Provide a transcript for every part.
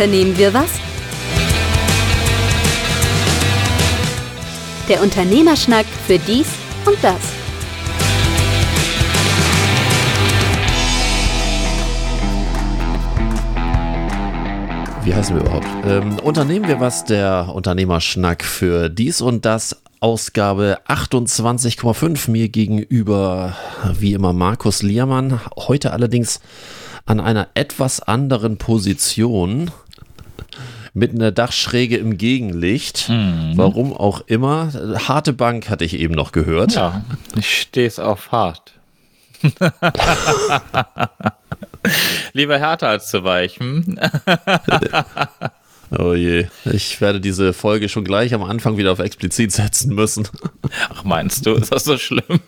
Unternehmen wir was? Der Unternehmerschnack für dies und das. Wie heißen wir überhaupt? Ähm, unternehmen wir was, der Unternehmerschnack für dies und das. Ausgabe 28,5 mir gegenüber, wie immer, Markus Liermann. Heute allerdings an einer etwas anderen Position mit einer Dachschräge im Gegenlicht. Mhm. Warum auch immer. Harte Bank hatte ich eben noch gehört. Ja, ich stehe es auf hart. Lieber härter als zu weichen. oh je, ich werde diese Folge schon gleich am Anfang wieder auf explizit setzen müssen. Ach, meinst du, ist das so schlimm?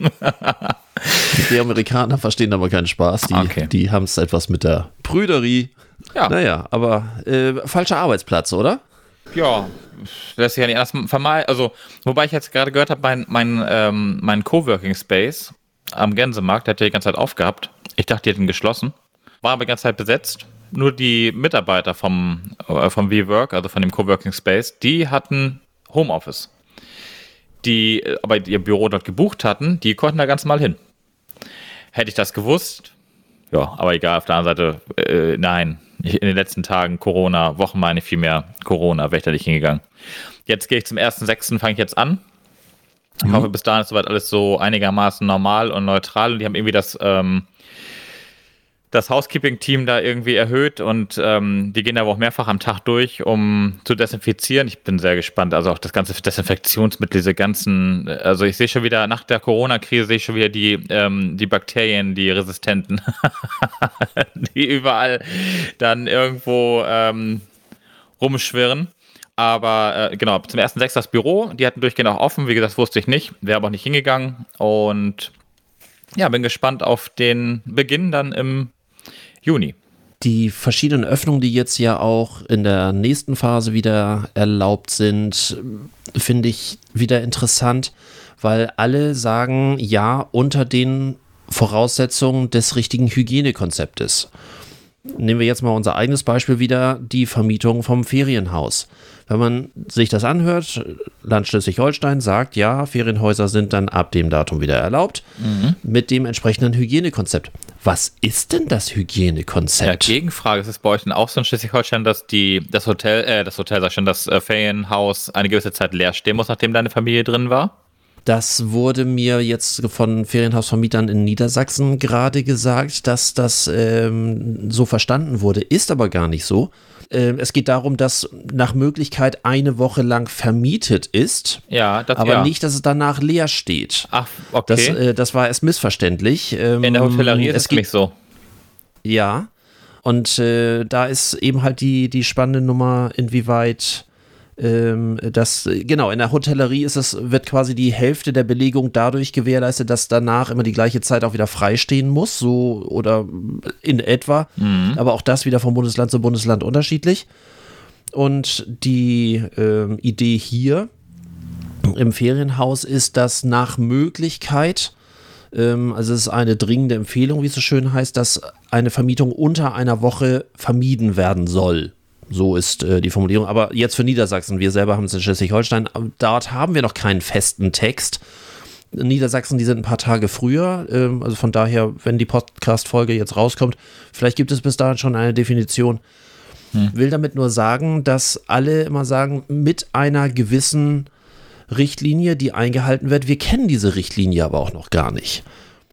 Die Amerikaner verstehen aber keinen Spaß. Die, okay. die haben es etwas mit der Prüderie. Ja. Naja, aber äh, falscher Arbeitsplatz, oder? Ja, lässt sich ja nicht anders vermeiden. Also, wobei ich jetzt gerade gehört habe, mein, mein, ähm, mein Coworking Space am Gänsemarkt, der hat ja die ganze Zeit aufgehabt. Ich dachte, die hätten geschlossen. War aber die ganze Zeit besetzt. Nur die Mitarbeiter vom, äh, vom WeWork, also von dem Coworking Space, die hatten Homeoffice. Die äh, aber ihr Büro dort gebucht hatten, die konnten da ganz mal hin. Hätte ich das gewusst, ja, aber egal, auf der anderen Seite, äh, nein. In den letzten Tagen Corona, Wochen meine ich viel mehr Corona, wäre ich da nicht hingegangen. Jetzt gehe ich zum 1.6., fange ich jetzt an. Ich mhm. hoffe, bis dahin ist soweit alles so einigermaßen normal und neutral und die haben irgendwie das ähm, das Housekeeping-Team da irgendwie erhöht und ähm, die gehen aber auch mehrfach am Tag durch, um zu desinfizieren. Ich bin sehr gespannt. Also auch das ganze Desinfektionsmittel, diese ganzen, also ich sehe schon wieder, nach der Corona-Krise sehe ich schon wieder die, ähm, die Bakterien, die Resistenten, die überall dann irgendwo ähm, rumschwirren. Aber äh, genau, zum ersten sechs das Büro, die hatten durchgehend auch offen, wie gesagt, wusste ich nicht, wäre aber auch nicht hingegangen und ja, bin gespannt auf den Beginn dann im Juni. Die verschiedenen Öffnungen, die jetzt ja auch in der nächsten Phase wieder erlaubt sind, finde ich wieder interessant, weil alle sagen, ja, unter den Voraussetzungen des richtigen Hygienekonzeptes. Nehmen wir jetzt mal unser eigenes Beispiel wieder, die Vermietung vom Ferienhaus. Wenn man sich das anhört, Land Schleswig-Holstein sagt, ja, Ferienhäuser sind dann ab dem Datum wieder erlaubt, mhm. mit dem entsprechenden Hygienekonzept. Was ist denn das Hygienekonzept? Ja, Gegenfrage, ist es bei euch denn auch so in Schleswig-Holstein, dass die, das Hotel, äh, das Hotel, sag ich schon, das äh, Ferienhaus eine gewisse Zeit leer stehen muss, nachdem deine Familie drin war? Das wurde mir jetzt von Ferienhausvermietern in Niedersachsen gerade gesagt, dass das ähm, so verstanden wurde. Ist aber gar nicht so. Ähm, es geht darum, dass nach Möglichkeit eine Woche lang vermietet ist. Ja, das, aber ja. nicht, dass es danach leer steht. Ach, okay. Das, äh, das war erst missverständlich. Ähm, in der Hotellerie ist es nicht so. Ja. Und äh, da ist eben halt die, die spannende Nummer, inwieweit ähm, das, genau, in der Hotellerie ist es, wird quasi die Hälfte der Belegung dadurch gewährleistet, dass danach immer die gleiche Zeit auch wieder freistehen muss, so oder in etwa. Mhm. Aber auch das wieder von Bundesland zu Bundesland unterschiedlich. Und die äh, Idee hier im Ferienhaus ist, dass nach Möglichkeit, ähm, also es ist eine dringende Empfehlung, wie es so schön heißt, dass eine Vermietung unter einer Woche vermieden werden soll. So ist äh, die Formulierung. Aber jetzt für Niedersachsen, wir selber haben es in Schleswig-Holstein, dort haben wir noch keinen festen Text. Niedersachsen, die sind ein paar Tage früher. Ähm, also von daher, wenn die Podcast-Folge jetzt rauskommt, vielleicht gibt es bis dahin schon eine Definition. Hm. Will damit nur sagen, dass alle immer sagen, mit einer gewissen Richtlinie, die eingehalten wird. Wir kennen diese Richtlinie aber auch noch gar nicht.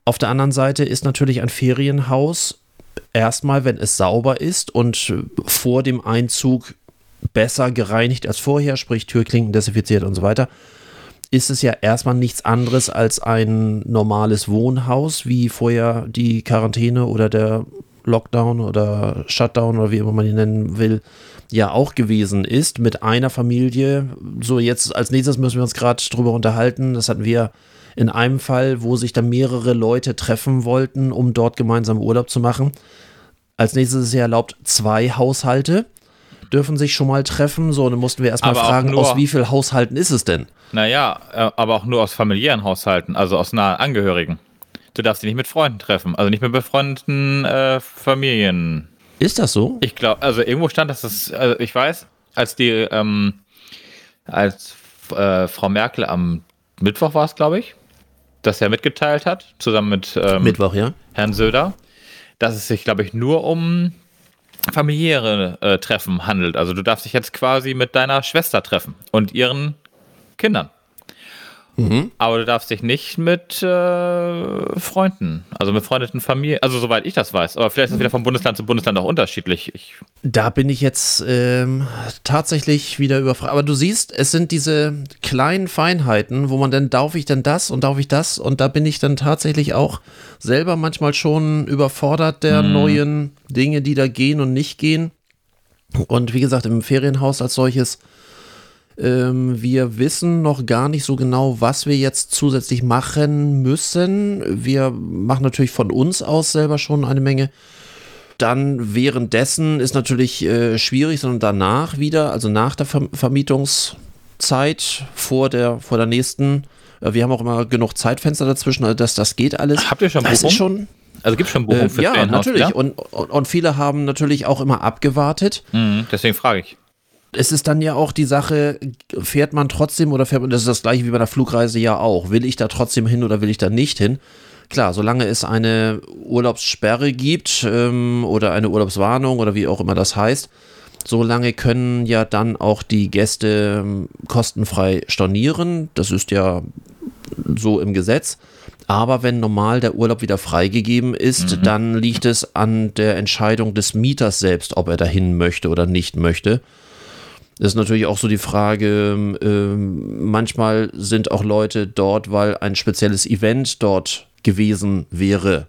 Auf der anderen Seite ist natürlich ein Ferienhaus erstmal, wenn es sauber ist und vor dem Einzug besser gereinigt als vorher, sprich Türklinken desinfiziert und so weiter, ist es ja erstmal nichts anderes als ein normales Wohnhaus, wie vorher die Quarantäne oder der Lockdown oder Shutdown oder wie immer man ihn nennen will, ja auch gewesen ist mit einer Familie. So, jetzt als nächstes müssen wir uns gerade drüber unterhalten. Das hatten wir in einem Fall, wo sich dann mehrere Leute treffen wollten, um dort gemeinsam Urlaub zu machen. Als nächstes ist ja erlaubt, zwei Haushalte dürfen sich schon mal treffen. So, dann mussten wir erstmal fragen, aus wie vielen Haushalten ist es denn? Naja, äh, aber auch nur aus familiären Haushalten, also aus nahen Angehörigen. Du darfst dich nicht mit Freunden treffen, also nicht mit befreundeten äh, Familien. Ist das so? Ich glaube, also irgendwo stand, dass das, also ich weiß, als die, ähm, als äh, Frau Merkel am Mittwoch war es, glaube ich, das er mitgeteilt hat, zusammen mit ähm, Mittwoch, ja. Herrn Söder, dass es sich, glaube ich, nur um familiäre äh, Treffen handelt. Also du darfst dich jetzt quasi mit deiner Schwester treffen und ihren Kindern. Mhm. Aber du darfst dich nicht mit äh, Freunden, also mit freundeten Familien, also soweit ich das weiß. Aber vielleicht ist es wieder von Bundesland zu Bundesland auch unterschiedlich. Ich, Da bin ich jetzt ähm, tatsächlich wieder überfragt. Aber du siehst, es sind diese kleinen Feinheiten, wo man dann, darf ich denn das und darf ich das? Und da bin ich dann tatsächlich auch selber manchmal schon überfordert der neuen Dinge, die da gehen und nicht gehen. Und wie gesagt, im Ferienhaus als solches, ähm, wir wissen noch gar nicht so genau, was wir jetzt zusätzlich machen müssen. Wir machen natürlich von uns aus selber schon eine Menge. Dann währenddessen ist natürlich äh, schwierig, sondern danach wieder, also nach der Ver Vermietungszeit, vor der, vor der nächsten. Äh, wir haben auch immer genug Zeitfenster dazwischen, also das, das geht alles. Habt ihr schon das ist schon, also gibt es schon Buchung äh, für ja, Ferienhaus, natürlich. Ja? Und, und, und viele haben natürlich auch immer abgewartet. Mhm, deswegen frage ich. Es ist dann ja auch die Sache, fährt man trotzdem oder fährt man, das ist das gleiche wie bei einer Flugreise ja auch. Will ich da trotzdem hin oder will ich da nicht hin? Klar, solange es eine Urlaubssperre gibt ähm, oder eine Urlaubswarnung oder wie auch immer das heißt, solange können ja dann auch die Gäste ähm, kostenfrei stornieren. Das ist ja so im Gesetz. Aber wenn normal der Urlaub wieder freigegeben ist, dann liegt es an der Entscheidung des Mieters selbst, ob er dahin möchte oder nicht möchte. Das ist natürlich auch so die Frage, ähm, manchmal sind auch Leute dort, weil ein spezielles Event dort gewesen wäre.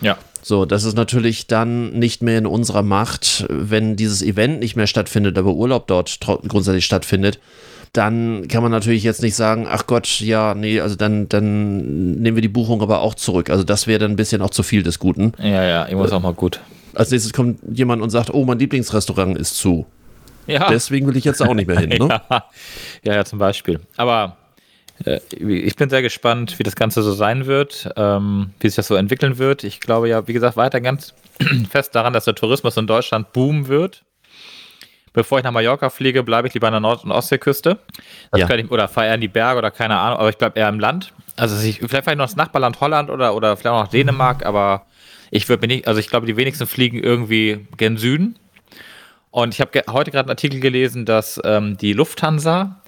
Ja. So, das ist natürlich dann nicht mehr in unserer Macht, wenn dieses Event nicht mehr stattfindet, aber Urlaub dort grundsätzlich stattfindet. Dann kann man natürlich jetzt nicht sagen, ach Gott, ja, nee, also dann, dann nehmen wir die Buchung aber auch zurück. Also das wäre dann ein bisschen auch zu viel des Guten. Ja, ja, irgendwo ist auch mal gut. Als nächstes kommt jemand und sagt, oh, mein Lieblingsrestaurant ist zu. Ja. Deswegen will ich jetzt auch nicht mehr hin. Ne? ja, ja, ja, zum Beispiel. Aber äh, ich bin sehr gespannt, wie das Ganze so sein wird, ähm, wie sich das so entwickeln wird. Ich glaube ja, wie gesagt, weiter ganz fest daran, dass der Tourismus in Deutschland boomen wird. Bevor ich nach Mallorca fliege, bleibe ich lieber an der Nord- und Ostseeküste. Ja. ich, oder fahre eher in die Berge oder keine Ahnung, aber ich bleibe eher im Land. Also ich, vielleicht fahre ich noch das Nachbarland Holland oder, oder vielleicht auch noch Dänemark, aber ich würde mir nicht, also ich glaube, die wenigsten fliegen irgendwie gen Süden. Und ich habe ge heute gerade einen Artikel gelesen, dass ähm, die Lufthansa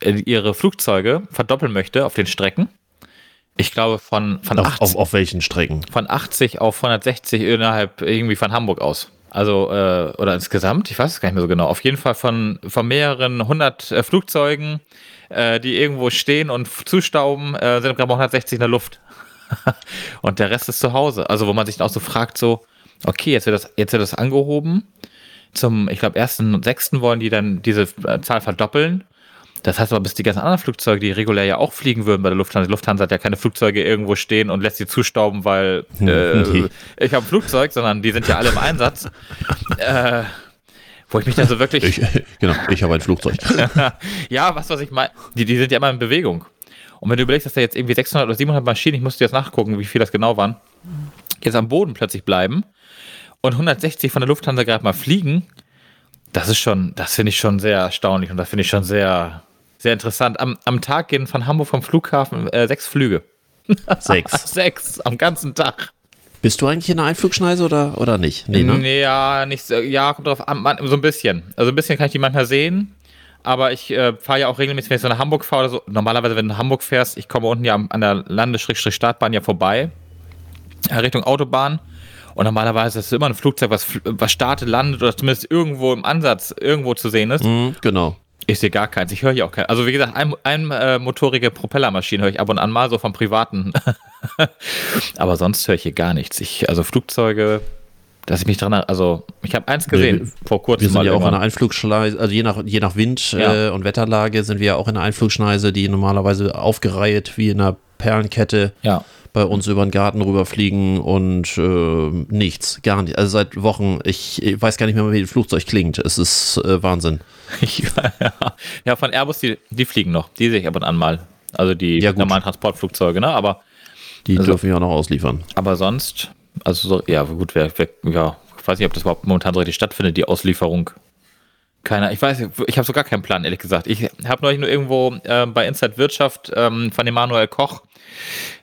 äh, ihre Flugzeuge verdoppeln möchte auf den Strecken. Ich glaube von, von, Auf, 80, auf, auf welchen Strecken? von 80 auf 160 innerhalb irgendwie von Hamburg aus. Also, äh, oder insgesamt, ich weiß es gar nicht mehr so genau. Auf jeden Fall von, von mehreren hundert äh, Flugzeugen, äh, die irgendwo stehen und zustauben, äh, sind gerade mal 160 in der Luft. und der Rest ist zu Hause. Also, wo man sich dann auch so fragt, so, okay, jetzt wird das, jetzt wird das angehoben. Zum, ich glaube, ersten und sechsten wollen die dann diese äh, Zahl verdoppeln. Das heißt aber, bis die ganzen anderen Flugzeuge, die regulär ja auch fliegen würden bei der Lufthansa, die Lufthansa hat ja keine Flugzeuge irgendwo stehen und lässt sie zustauben, weil äh, Nee. ich habe ein Flugzeug, sondern die sind ja alle im Einsatz. äh, wo ich mich dann so wirklich. Ich, genau, ich habe ein Flugzeug. ja, was, was ich meine. Die, die sind ja immer in Bewegung. Und wenn du überlegst, dass da jetzt irgendwie 600 oder 700 Maschinen, ich musste jetzt nachgucken, wie viel das genau waren, jetzt am Boden plötzlich bleiben und 160 von der Lufthansa gerade mal fliegen, das ist schon, das finde ich schon sehr erstaunlich und das finde ich schon sehr, sehr interessant. Am, am Tag gehen von Hamburg vom Flughafen äh, sechs Flüge. Sechs. Sechs am ganzen Tag. Bist du eigentlich in der Einflugschneise oder, oder nicht? Nee, ne? Nee, ja, nicht so, ja, kommt drauf an, so ein bisschen. Also ein bisschen kann ich die manchmal sehen, aber ich äh, fahre ja auch regelmäßig, wenn ich so nach Hamburg fahre oder so. Normalerweise, wenn du nach Hamburg fährst, ich komme unten ja an der Landes-Startbahn ja vorbei, äh, Richtung Autobahn. Und normalerweise ist es immer ein Flugzeug, was, was startet, landet oder zumindest irgendwo im Ansatz irgendwo zu sehen ist. Mhm, genau. Ich sehe gar keins. Ich höre hier auch keins. Also wie gesagt, ein, ein äh, motorige Propellermaschine höre ich ab und an mal, so vom Privaten. Aber sonst höre ich hier gar nichts. Ich, also Flugzeuge, dass ich mich dran, also ich habe eins gesehen wir- vor kurzem Wir sind ja auch in einer Einflugschneise, also je nach, je nach Wind Ja. äh, und Wetterlage sind wir ja auch in einer Einflugschneise, die normalerweise aufgereiht wie in einer Perlenkette Ja. Bei uns über den Garten rüberfliegen und äh, nichts, gar nicht. Also seit Wochen, ich, ich weiß gar nicht mehr, wie ein Flugzeug klingt. Es ist äh, Wahnsinn. Ich, ja. ja, von Airbus, die, die fliegen noch. Die sehe ich ab und an mal. Also die Ja, normalen Transportflugzeuge, ne? Aber, Die Also- dürfen wir auch noch ausliefern. aber sonst, also so, ja, gut, wer, wer, ja, weiß nicht, ob das überhaupt momentan so richtig stattfindet, die Auslieferung. Keiner, ich weiß, ich habe so gar keinen Plan, ehrlich gesagt. Ich habe neulich nur irgendwo äh, bei Inside Wirtschaft ähm, von Emanuel Koch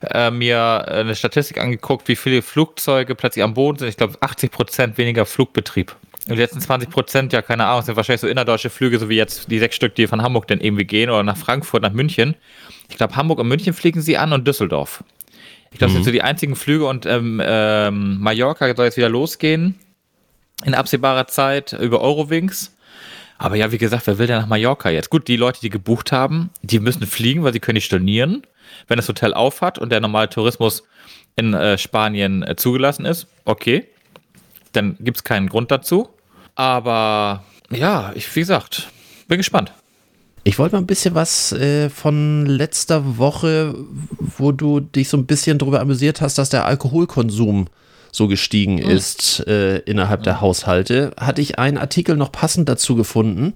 äh, mir eine Statistik angeguckt, wie viele Flugzeuge plötzlich am Boden sind. Ich glaube, 80 Prozent weniger Flugbetrieb. Und die letzten 20 Prozent, ja, keine Ahnung, sind wahrscheinlich so innerdeutsche Flüge, so wie jetzt die sechs Stück, die von Hamburg dann irgendwie gehen oder nach Frankfurt, nach München. Ich glaube, Hamburg und München fliegen sie an und Düsseldorf. Ich glaube, das sind so die einzigen Flüge und ähm, ähm, Mallorca soll jetzt wieder losgehen in absehbarer Zeit über Eurowings. Aber ja, wie gesagt, wer will denn nach Mallorca jetzt? Gut, die Leute, die gebucht haben, die müssen fliegen, weil sie können nicht stornieren. Wenn das Hotel aufhat und der normale Tourismus in äh, Spanien äh, zugelassen ist, okay, dann gibt es keinen Grund dazu. Aber ja, ich, wie gesagt, bin gespannt. Ich wollte mal ein bisschen was äh, von letzter Woche, wo du dich so ein bisschen darüber amüsiert hast, dass der Alkoholkonsum so gestiegen mhm. ist äh, innerhalb mhm. der Haushalte, hatte ich einen Artikel noch passend dazu gefunden,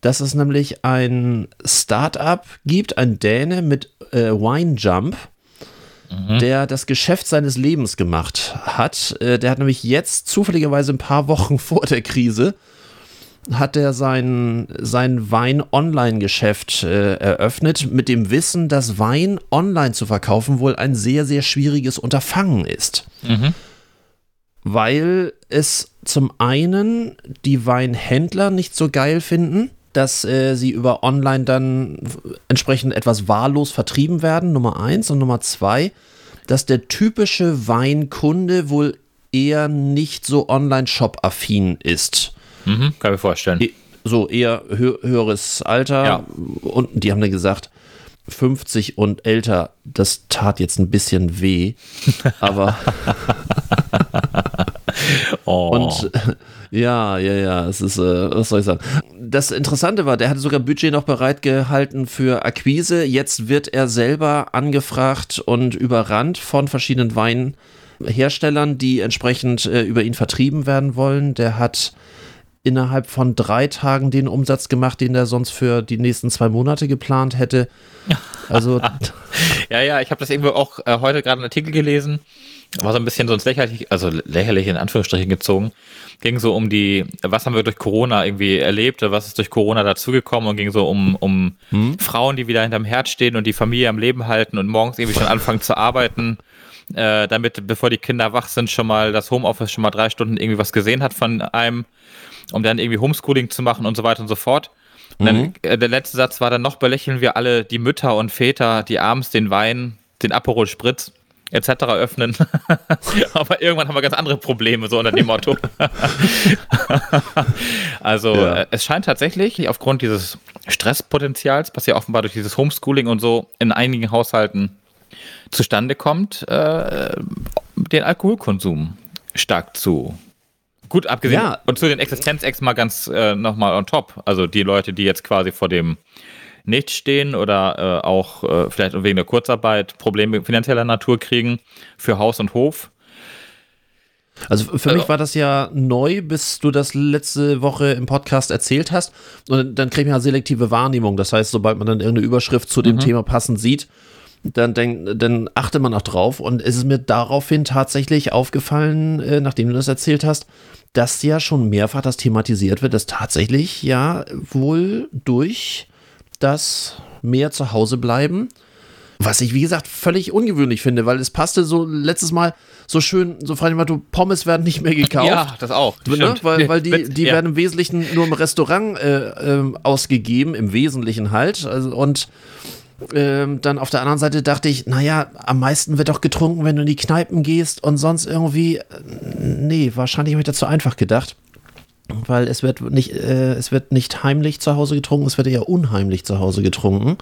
dass es nämlich ein Startup gibt, ein Däne mit äh, Wine Jump, mhm. der das Geschäft seines Lebens gemacht hat. Äh, der hat nämlich jetzt zufälligerweise ein paar Wochen vor der Krise hat er sein, sein Wein-Online-Geschäft äh, eröffnet, mit dem Wissen, dass Wein online zu verkaufen wohl ein sehr, sehr schwieriges Unterfangen ist. Mhm. Weil es zum einen die Weinhändler nicht so geil finden, dass äh, sie über online dann entsprechend etwas wahllos vertrieben werden, Nummer eins. Und Nummer zwei, dass der typische Weinkunde wohl eher nicht so online-shop-affin ist. Mhm, kann ich mir vorstellen. So eher hö höheres Alter. Ja. Und die haben dann gesagt, 50 und älter, das tat jetzt ein bisschen weh. Aber. oh. Und ja, ja, ja, es ist, äh, was soll ich sagen? Das Interessante war, der hatte sogar Budget noch bereitgehalten für Akquise. Jetzt wird er selber angefragt und überrannt von verschiedenen Weinherstellern, die entsprechend äh, über ihn vertrieben werden wollen. Der hat innerhalb von drei Tagen den Umsatz gemacht, den er sonst für die nächsten zwei Monate geplant hätte. Also ja, ja, ich habe das irgendwo auch äh, heute gerade einen Artikel gelesen, war so ein bisschen so ins lächerlich, also lächerlich in Anführungsstrichen gezogen. Ging so um die, was haben wir durch Corona irgendwie erlebt, was ist durch Corona dazugekommen und ging so um, um hm? Frauen, die wieder hinterm Herd stehen und die Familie am Leben halten und morgens irgendwie schon anfangen zu arbeiten. Äh, damit, bevor die Kinder wach sind, schon mal das Homeoffice schon mal drei Stunden irgendwie was gesehen hat von einem um dann irgendwie Homeschooling zu machen und so weiter und so fort. Und dann, mhm. äh, der letzte Satz war dann noch belächeln wir alle die Mütter und Väter, die abends den Wein, den Aperol Spritz etc. öffnen. Aber irgendwann haben wir ganz andere Probleme, so unter dem Motto. also ja. äh, es scheint tatsächlich aufgrund dieses Stresspotenzials, was ja offenbar durch dieses Homeschooling und so in einigen Haushalten zustande kommt, äh, den Alkoholkonsum stark zu Gut, abgesehen ja. und zu den Existenzex mal ganz äh, nochmal on top. Also die Leute, die jetzt quasi vor dem Nichts stehen oder äh, auch äh, vielleicht wegen der Kurzarbeit Probleme finanzieller Natur kriegen für Haus und Hof. Also für also, mich war das ja neu, bis du das letzte Woche im Podcast erzählt hast. Und dann kriegt man ja selektive Wahrnehmung. Das heißt, sobald man dann irgendeine Überschrift zu dem mhm. Thema passend sieht, dann, dann, dann achte man auch drauf. Und es ist mir daraufhin tatsächlich aufgefallen, äh, nachdem du das erzählt hast, dass ja schon mehrfach das thematisiert wird, dass tatsächlich ja wohl durch das mehr zu Hause bleiben, was ich wie gesagt völlig ungewöhnlich finde, weil es passte so letztes Mal so schön, so frei du Pommes werden nicht mehr gekauft. Ja, das auch. Ne? Weil, weil die, die ja. werden im Wesentlichen nur im Restaurant äh, äh, ausgegeben, im Wesentlichen halt. Also, und ähm, dann auf der anderen Seite dachte ich, naja, am meisten wird doch getrunken, wenn du in die Kneipen gehst und sonst irgendwie. Äh, nee, wahrscheinlich habe ich dazu einfach gedacht. Weil es wird nicht, äh, es wird nicht heimlich zu Hause getrunken, es wird eher unheimlich zu Hause getrunken.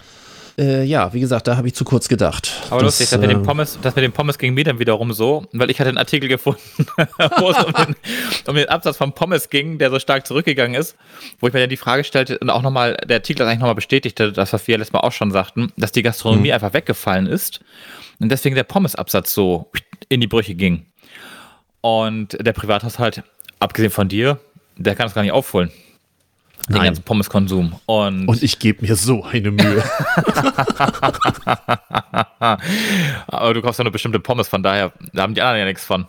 Äh, ja, wie gesagt, da habe ich zu kurz gedacht. Aber das, lustig, das mit, dem äh, Pommes, das mit dem Pommes ging mir dann wiederum so, weil ich hatte einen Artikel gefunden, wo es um den, um den, Absatz von Pommes ging, der so stark zurückgegangen ist, wo ich mir dann die Frage stellte und auch nochmal, der Artikel hat eigentlich nochmal bestätigte, das, was wir letztes Mal auch schon sagten, dass die Gastronomie mhm. einfach weggefallen ist und deswegen der Pommesabsatz so in die Brüche ging. Und der Privathaushalt, abgesehen von dir, der kann es gar nicht aufholen. Den Nein. ganzen Pommeskonsum. Und, und ich gebe mir so eine Mühe. Aber du kaufst ja nur bestimmte Pommes, von daher da haben die anderen ja nichts von.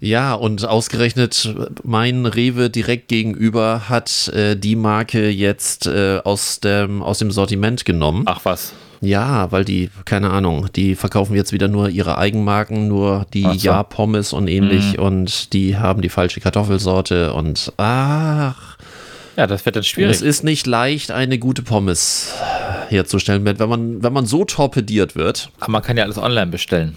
Ja, und ausgerechnet mein Rewe direkt gegenüber hat äh, die Marke jetzt äh, aus, dem, aus dem Sortiment genommen. Ach was. Ja, weil die, keine Ahnung, die verkaufen jetzt wieder nur ihre Eigenmarken, nur die so. Ja-Pommes und ähnlich und die haben die falsche Kartoffelsorte und ach, Ja, das wird dann es schwierig. ist nicht leicht, eine gute Pommes herzustellen, wenn man, wenn man so torpediert wird. Aber man kann ja alles online bestellen.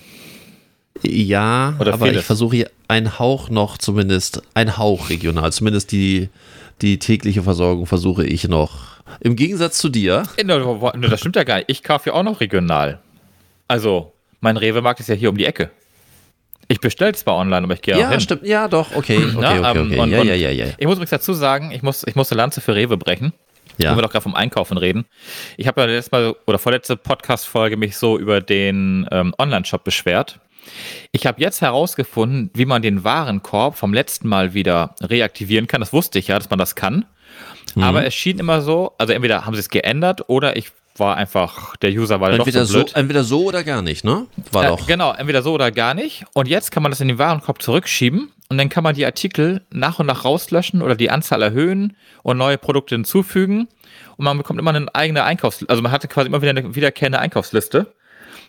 Ja, Oder aber vieles. ich versuche hier einen Hauch noch zumindest, ein Hauch regional, zumindest die, die tägliche Versorgung versuche ich noch. Im Gegensatz zu dir, Äh, Das stimmt ja gar nicht. Ich kaufe ja auch noch regional. Also, mein Rewe-Markt ist ja hier um die Ecke. Ich bestelle zwar online, aber ich gehe auch ja, hin. stimmt, ja, doch, okay, okay, Ja, okay, ähm, okay, und- ja, ja, ja, ja, Ich muss übrigens dazu sagen, ich muss, ich muss eine Lanze für Rewe brechen. ja. Wenn wir doch gerade vom Einkaufen reden. Ich habe ja letztes Mal oder vorletzte Podcast-Folge mich so über den ähm, Online-Shop beschwert. Ich habe jetzt herausgefunden, wie man den Warenkorb vom letzten Mal wieder reaktivieren kann. Das wusste ich ja, dass man das kann. Mhm. Aber es schien immer so, also entweder haben sie es geändert oder ich war einfach, der User war Entweder doch so so, blöd. entweder so oder gar nicht, ne? War Äh, doch. Genau, entweder so oder gar nicht. Und jetzt kann man das in den Warenkorb zurückschieben und dann kann man die Artikel nach und nach rauslöschen oder die Anzahl erhöhen und neue Produkte hinzufügen. Und man bekommt immer eine eigene Einkaufsliste. Also man hatte quasi immer wieder eine wiederkehrende Einkaufsliste